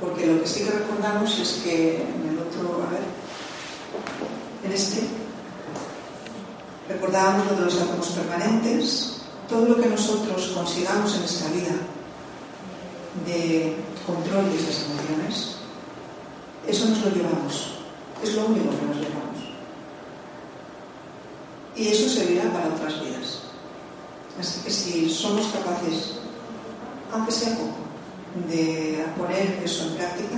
Porque lo que sí que recordamos es que en el otro, a ver, en este, recordábamos lo de los átomos permanentes, todo lo que nosotros consigamos en esta vida de control de esas emociones, eso nos lo llevamos es lo único que nos llevamos. Y eso servirá para otras vidas. Así que si somos capaces, aunque sea poco, de poner eso en práctica,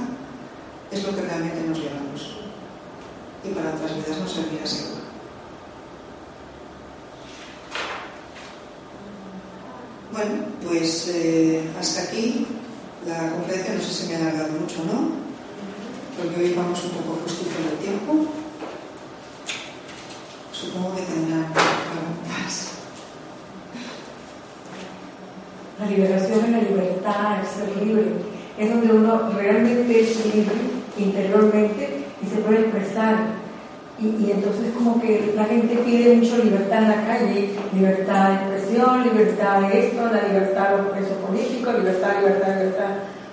es lo que realmente nos llevamos. Y para otras vidas nos servirá seguro. Bueno, pues eh, hasta aquí la conferencia, no sé si me ha alargado mucho, ¿no? porque hoy vamos un poco justito del tiempo. Supongo que tendrán preguntas. La liberación es la libertad, el ser libre. Es donde uno realmente es libre interiormente y se puede expresar. Y, entonces como que la gente pide mucho libertad en la calle, libertad de expresión, libertad de esto, la libertad de los presos políticos, libertad, libertad, libertad.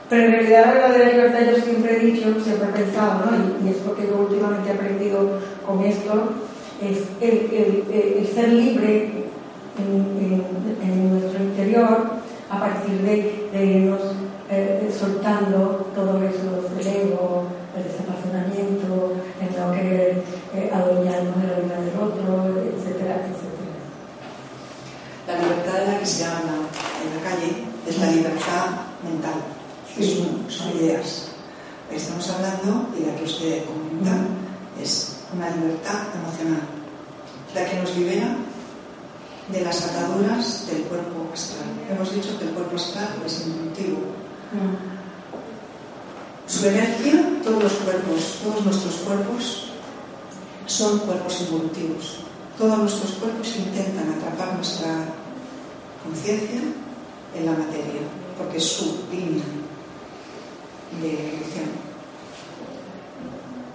Pero en realidad, la verdadera libertad, yo siempre he dicho, siempre he pensado, ¿no? y, es porque yo últimamente he aprendido con esto, es el, ser libre en, nuestro interior a partir de, irnos eh, soltando todo eso del ego, el desapasionamiento, el no querer eh, adueñarnos de la vida del otro, etcétera, etcétera. La libertad de la que se habla en la calle es la libertad mental son ideas. Estamos hablando comunidad, es una libertad emocional, la que nos libera de las ataduras del cuerpo astral. Hemos dicho que el cuerpo astral es intuitivo. Su energía, todos los cuerpos, todos nuestros cuerpos son cuerpos evolutivos. Todos nuestros cuerpos intentan atrapar nuestra conciencia en la materia, porque es su línea de evolución.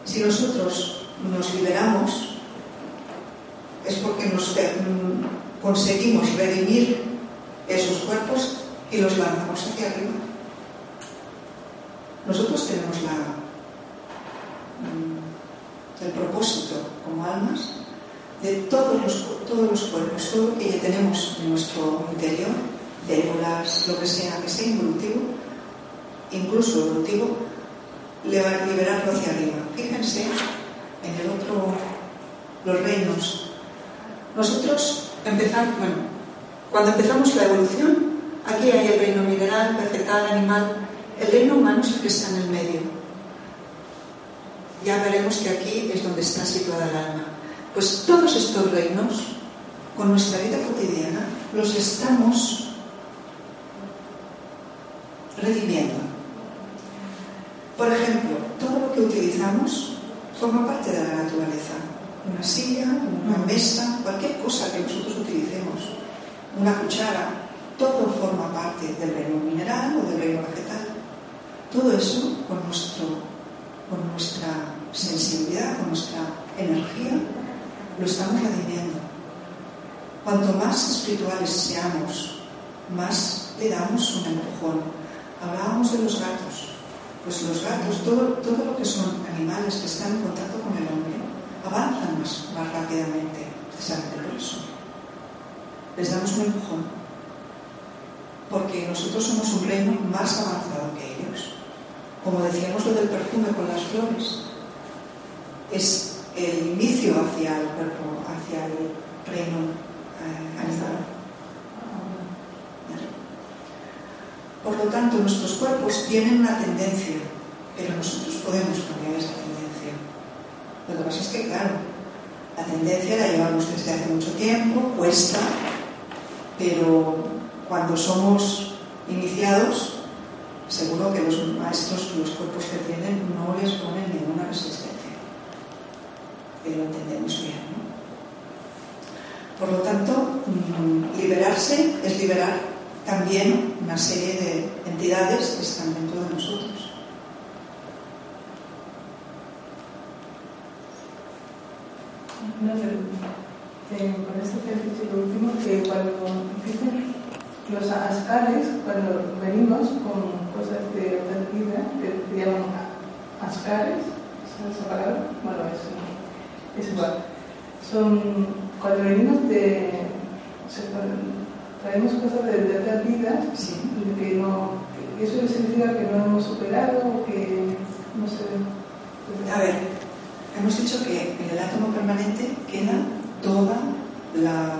Si nosotros nos liberamos, es porque nos conseguimos redimir esos cuerpos y los lanzamos hacia arriba. Nosotros tenemos la, mm, el propósito como almas de todos los, todos los cuerpos, todo lo que ya tenemos en nuestro interior, células, lo que sea, que sea involutivo, incluso evolutivo, liberarlo hacia arriba. Fíjense en el otro, los reinos. Nosotros empezamos, bueno, cuando empezamos la evolución, aquí hay el reino mineral, vegetal, animal, el reino humano es el que está en el medio. Ya veremos que aquí es donde está situada el alma. Pues todos estos reinos, con nuestra vida cotidiana, los estamos redimiendo. Por ejemplo, todo lo que utilizamos forma parte de la naturaleza. Una silla, una mesa, cualquier cosa que nosotros utilicemos, una cuchara, todo forma parte del reino mineral o del reino vegetal. Todo eso, con, nuestro, con nuestra sensibilidad, con nuestra energía, lo estamos redimiendo. Cuanto más espirituales seamos, más le damos un empujón. Hablábamos de los gatos. Pues los gatos, todo, todo lo que son animales que están en contacto con el hombre, avanzan más, más rápidamente, precisamente por eso. Les damos un empujón. Porque nosotros somos un reino más avanzado que ellos. Como decíamos lo del perfume con las flores, es el inicio hacia el cuerpo, hacia el reino eh, animal. Por lo tanto, nuestros cuerpos tienen una tendencia, pero nosotros podemos cambiar esa tendencia. Lo que pasa es que, claro, la tendencia la llevamos desde hace mucho tiempo, cuesta, pero cuando somos iniciados, seguro que los maestros, los cuerpos que tienen, no les ponen ninguna resistencia. Pero entendemos bien, ¿no? Por lo tanto, mm, liberarse es liberar también una serie de entidades que están dentro de nosotros. No sé, eh, con dicho lo último, que cuando dicen los ascares, cuando venimos con cosas de otra vida, que se llaman ascares, ¿sabes esa palabra? Bueno, es, es igual. Son, cuando venimos de, traemos cosas de, de otras vidas Sí. que no, que eso significa que no hemos superado o que no sé. A ver, hemos dicho que en el átomo permanente queda toda la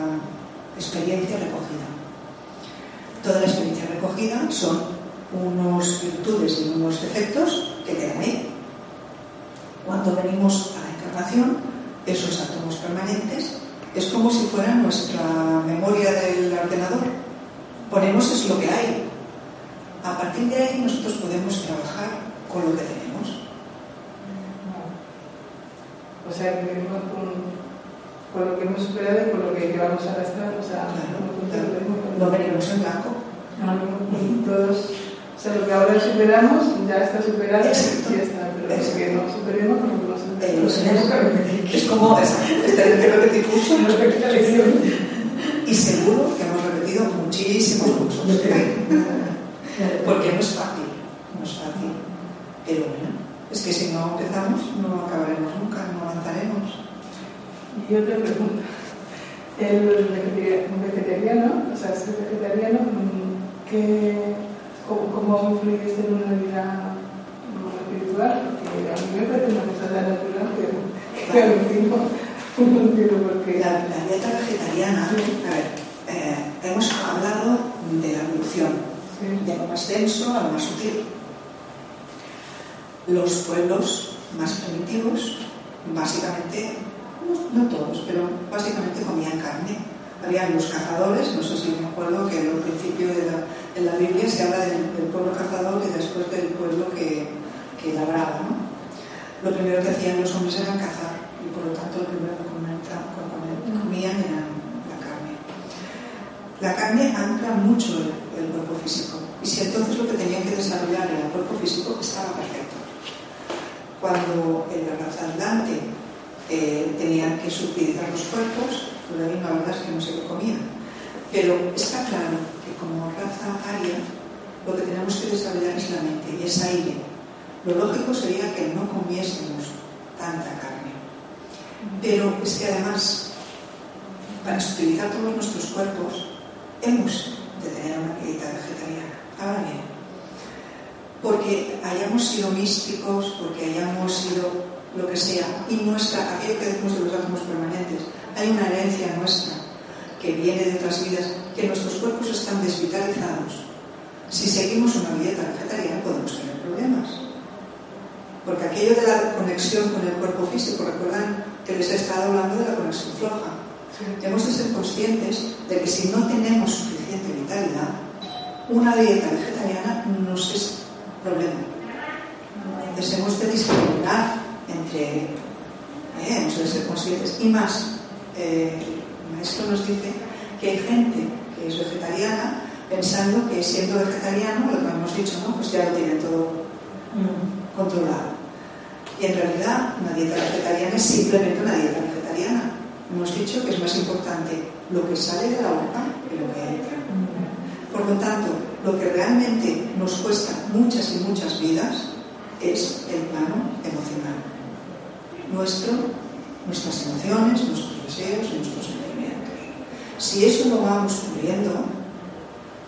experiencia recogida. Toda la experiencia recogida son unos virtudes y unos defectos que quedan ahí. Cuando venimos a la encarnación, esos átomos permanentes es como si fuera nuestra memoria del ordenador. Ponemos es lo que hay. A partir de ahí nosotros podemos trabajar con lo que tenemos. O sea, que venimos con, con lo que hemos superado y con lo que llevamos arrastrando. O sea, Claro, no, venimos en blanco. No, todos, o sea, lo que ahora superamos ya está superado Exacto. y ya está. Pero lo que no superemos, no repetir. Es como este repetir curso Tenemos que repetir la lección. y seguro que hemos repetido muchísimos cursos. Porque no es fácil, no es fácil. Pero es que si no empezamos no acabaremos nunca, no avanzaremos. Y otra pregunta. El vegetariano, o sea, ser vegetariano, mm, ¿qué, cómo, ¿cómo influye esto en una vida espiritual? [LAUGHS] Porque a mí me parece una cosa tan natural que, que alucino. No entiendo por qué. La, la dieta vegetariana, a ver, eh, hemos hablado de la evolución, Sí. de lo más denso a lo más sutil. Los pueblos más primitivos, básicamente, no, todos, pero básicamente comían carne. Habían los cazadores, no sé si me acuerdo que al principio de la, en la Biblia se habla del, pueblo cazador y después del pueblo que, que labraba. ¿no? Lo primero que hacían los hombres era cazar y por lo tanto lo primero que comían era la carne. La carne ancla mucho el, cuerpo físico y si entonces lo que tenía que desarrollar era el cuerpo físico estaba perfecto cuando el atlante eh, tenía que sutilizar los cuerpos, todavía la verdad es que no sé qué comía. Pero está claro que como raza aria, lo que tenemos que desarrollar es la mente y es aire. Lo lógico sería que no comiésemos tanta carne. Pero es que además, para sutilizar todos nuestros cuerpos, hemos de tener una dieta vegetariana. Ahora bien, porque hayamos sido místicos, porque hayamos sido lo que sea, y nuestra, aquello que decimos de los átomos permanentes, hay una herencia nuestra que viene de otras vidas, que nuestros cuerpos están desvitalizados. Si seguimos una dieta vegetariana podemos tener problemas. Porque aquello de la conexión con el cuerpo físico, recuerdan que les he estado hablando de la conexión floja. Tenemos que ser conscientes de que si no tenemos suficiente vitalidad, una dieta vegetariana nos es problema. Entonces hemos de discriminar entre, eh, hemos de ser conscientes. Y más, eh, el maestro nos dice que hay gente que es vegetariana pensando que siendo vegetariano, lo que hemos dicho, ¿no? pues ya lo tiene todo controlado. Y en realidad una dieta vegetariana es simplemente una dieta vegetariana. Hemos dicho que es más importante lo que sale de la boca que lo que entra. Por lo tanto, lo que realmente nos cuesta muchas y muchas vidas es el plano emocional. Nuestro, nuestras emociones, nuestros deseos nuestros sentimientos. Si eso lo vamos cubriendo,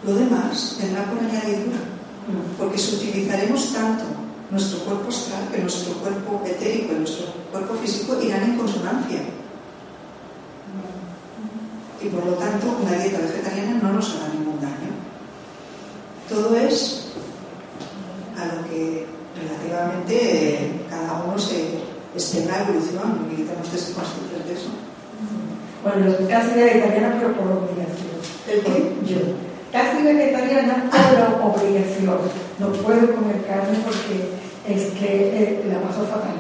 lo demás tendrá por añadidura, porque si utilizaremos tanto nuestro cuerpo astral que nuestro cuerpo etérico y nuestro cuerpo físico irán en consonancia. Y por lo tanto, una dieta vegetariana no nos hará ningún daño. Todo es a lo que relativamente cada uno se en la evolución y tenemos que ser conscientes de eso. Bueno, yo casi vegetariana, pero por obligación. ¿El qué? Yo. Casi vegetariana por obligación. No puedo comer carne porque es que eh, la paso fatal.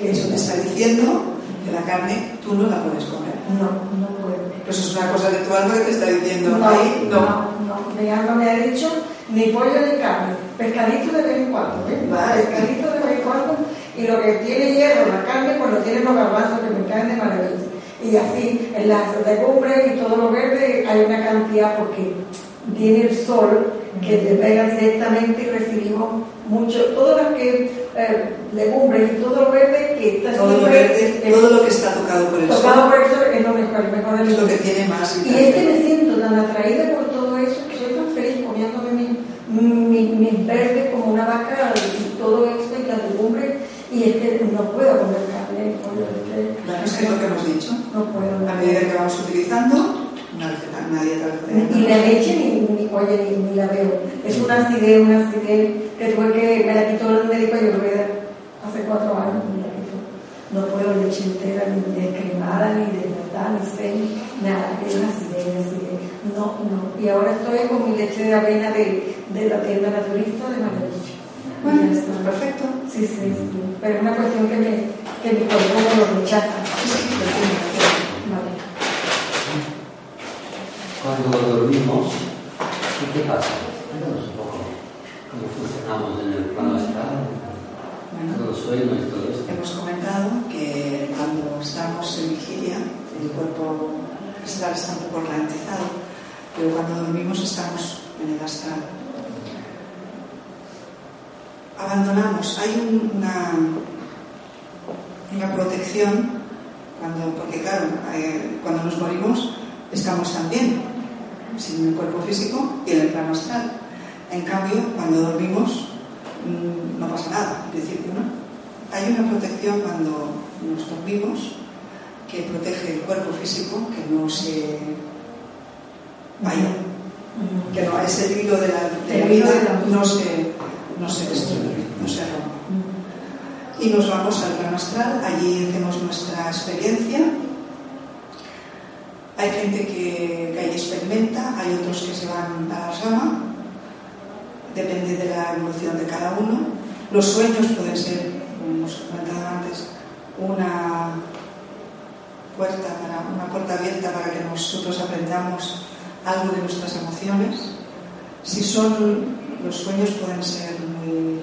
Que eso te está diciendo que la carne tú no la puedes comer. No, no puedo. Pues es una cosa que tu alma te está diciendo. No, ahí no, no. Mi alma me ha dicho ni pollo ni carne, pescadito de vez en cuando, ¿eh? Vale. Pescadito de vez en cuando, y lo que tiene hierro, la carne, pues lo tienen los garbanzos que me caen de maravilla. Y así, en las legumbres y todo lo verde hay una cantidad porque viene el sol que te pega directamente y recibimos mucho, todo lo que, eh, legumbres y todo lo verde que está todo lo, siempre verde, en- todo lo que está tocado por el tocado sol por el sol es lo mejor, mejor es lo que tiene más Y es que me siento tan atraída por todo eso que soy tan feliz comiéndome mi- mi- mis verdes como una vaca y todo esto y las legumbres y es que no puedo comer carne, es Bueno, es que es lo que hemos dicho. no puedo. A medida que vamos utilizando una, una dieta Y vegetariana. la leche ni, ni, oye, ni, ni la veo. Es una acidez, una acidez que tuve que, me la quitó el médico ayurveda hace cuatro años, me la quitó. No puedo leche entera, ni descremada, ni de verdad, ni semi, nada, es una acidez, acidez. No, no. Y ahora estoy con mi leche de avena de, de la tienda naturista de Maravilla. Bueno, está. perfecto. Sí, sí, sí. Pero es una cuestión que, me, que mi cuerpo me lo rechaza. Vale. Cuando dormimos, ¿y qué pasa? Cuéntanos un poco cómo funcionamos en el plano astral, Bueno, todo el sueño y todo esto. hemos comentado que cuando estamos en vigilia, el cuerpo astral está un poco ralentizado, pero cuando dormimos estamos en el astral. Abandonamos, hay un- una, una protección, cuando, porque claro, eh, cuando nos morimos estamos también sin el cuerpo físico y en el plano astral. En cambio, cuando dormimos mm, no pasa nada, en principio, ¿no? Hay una protección cuando nos dormimos que protege el cuerpo físico, que no se vaya, que no, ese hilo de la, de vida no se, no se destruye, no se rompe. Y nos vamos al plano astral, allí hacemos nuestra experiencia. Hay gente que, ahí experimenta, hay otros que se van a la rama, depende de la evolución de cada uno. Los sueños pueden ser, como hemos comentado antes, una puerta, para, una puerta abierta para que nosotros aprendamos algo de nuestras emociones. Si son, los sueños pueden ser muy,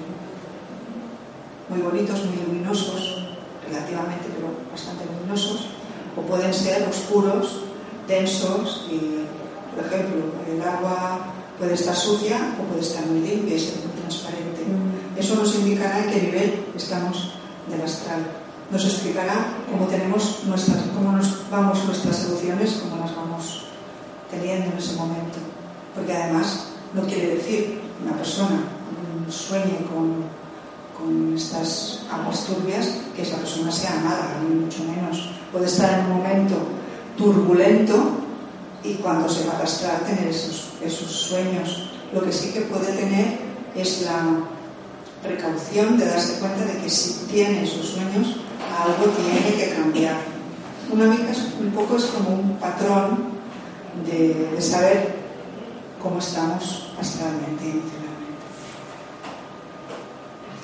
muy bonitos, muy luminosos, relativamente, pero bastante luminosos, o pueden ser oscuros, densos y, por ejemplo, el agua puede estar sucia o puede estar muy limpia y ser muy transparente. Eso nos indicará en qué nivel estamos del astral. Nos explicará cómo tenemos nuestras, cómo nos vamos nuestras emociones, cómo las vamos teniendo en ese momento. Porque además no quiere decir una persona sueñe con, con estas aguas turbias que esa persona sea mala, ni mucho menos. Puede estar en un momento turbulento y cuando se va a arrastrar tener esos, esos sueños. Lo que sí que puede tener es la precaución de darse cuenta de que si tiene esos sueños, algo tiene que cambiar. Una mica es, un poco es como un patrón de, de saber cómo estamos astralmente y emocionalmente.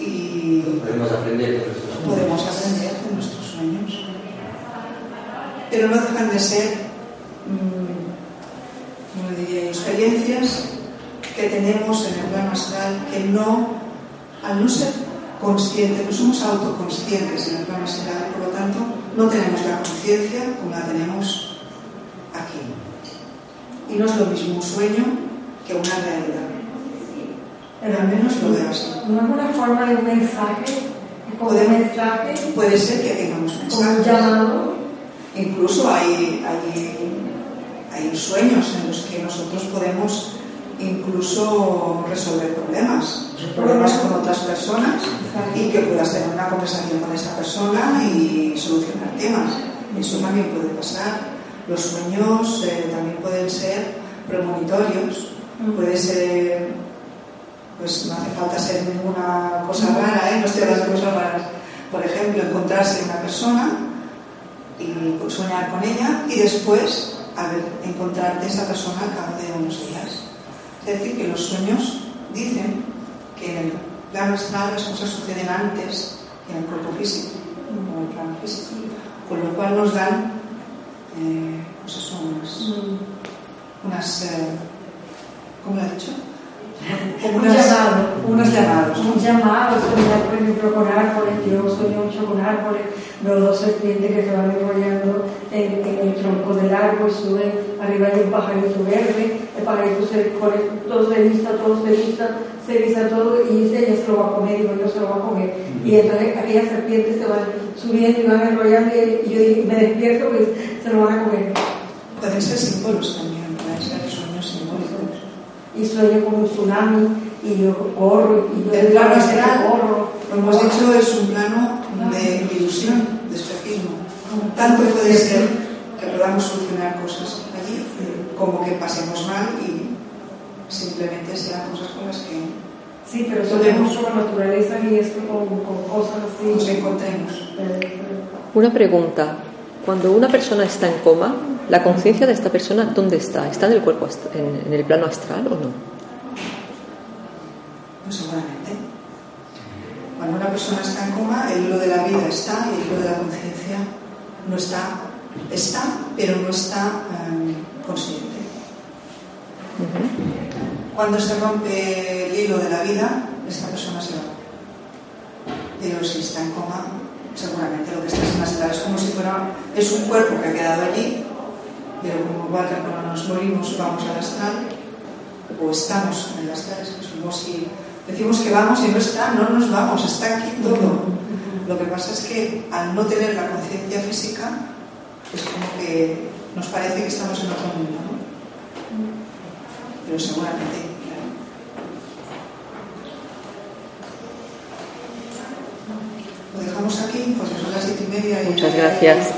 Y Podemos aprender de nuestros sueños. podemos aprender de nuestros sueños. Pero no dejan de ser, mm, como diría, experiencias que tenemos en el plano astral que no, al no ser conscientes, no somos autoconscientes en el plano astral, por lo tanto, no tenemos la conciencia como la tenemos aquí. Y no es lo mismo un sueño que una realidad. Pero al menos lo veo así. No es una forma de un mensaje, como un mensaje, Puede ser que tengamos como un mensajes. llamado. Incluso hay, hay, hay sueños en los que nosotros podemos incluso resolver problemas, problemas con otras personas y que puedas tener una conversación con esa persona y solucionar temas. Eso también puede pasar. Los sueños eh, también pueden ser premonitorios, puede ser, pues no hace falta ser ninguna cosa rara, ¿eh? no estoy hablando de cosas raras. Por ejemplo, encontrarse una persona y soñar con ella y después a ver, encontrarte esa persona al cabo de unos días. Es decir, que los sueños dicen que en el plano astral las cosas suceden antes que en el cuerpo físico, en el plano físico, con lo cual nos dan eh, pues eso, unas, unas eh, ¿cómo lo ha dicho? Como Un unas- llamado. unos llamados. Un llamado, soñar, por ejemplo, con árboles. Yo sueño mucho con árboles. Veo dos serpientes que se van enrollando en, en el tronco del árbol, suben arriba hay un pajarito verde. El pajarito se pone, todo se vista, todo se vista, se vista todo y dice, ella se lo va a comer, digo, yo se lo va a comer. Y entonces aquellas serpientes se van subiendo y van enrollando y, y yo me despierto, pues se lo van a comer. Pueden ser símbolos también, pueden ser sueños simbólicos. Y sueño con un tsunami y yo corro y yo El plano astral, corro. Lo hemos dicho, es un plano de ilusión, de espejismo. Tanto puede ser que podamos solucionar cosas allí, como que pasemos mal y simplemente sean cosas con las que Sí, pero mucho con naturaleza y esto con, con cosas nos así. encontremos. Eh, eh, Una pregunta. Cuando una persona está en coma, ¿la conciencia de esta persona dónde está? ¿Está en el cuerpo, en, en el plano astral o no? Pues seguramente. Cuando una persona está en coma, el hilo de la vida está y el hilo de la conciencia no está. Está, pero no está eh, consciente. Cuando se rompe el hilo de la vida, esta persona se va. Pero si está en coma, seguramente lo que está en astral es como si fuera, es un cuerpo que ha quedado allí, pero como que cuando nos morimos vamos al astral, o estamos en el astral, es como si decimos que vamos y no está, no nos vamos, está aquí todo. Lo que pasa es que al no tener la conciencia física, es como que nos parece que estamos en otro mundo, ¿no? Pero seguramente, claro. Lo dejamos aquí, porque son las siete y media. Y Muchas gracias.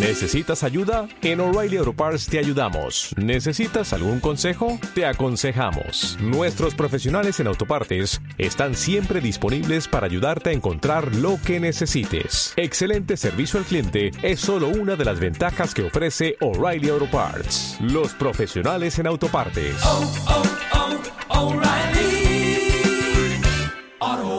¿Necesitas ayuda? En O'Reilly Auto Parts te ayudamos. ¿Necesitas algún consejo? Te aconsejamos. Nuestros profesionales en autopartes están siempre disponibles para ayudarte a encontrar lo que necesites. Excelente servicio al cliente es solo una de las ventajas que ofrece O'Reilly Auto Parts. Los profesionales en autopartes. oh, oh, O'Reilly. Auto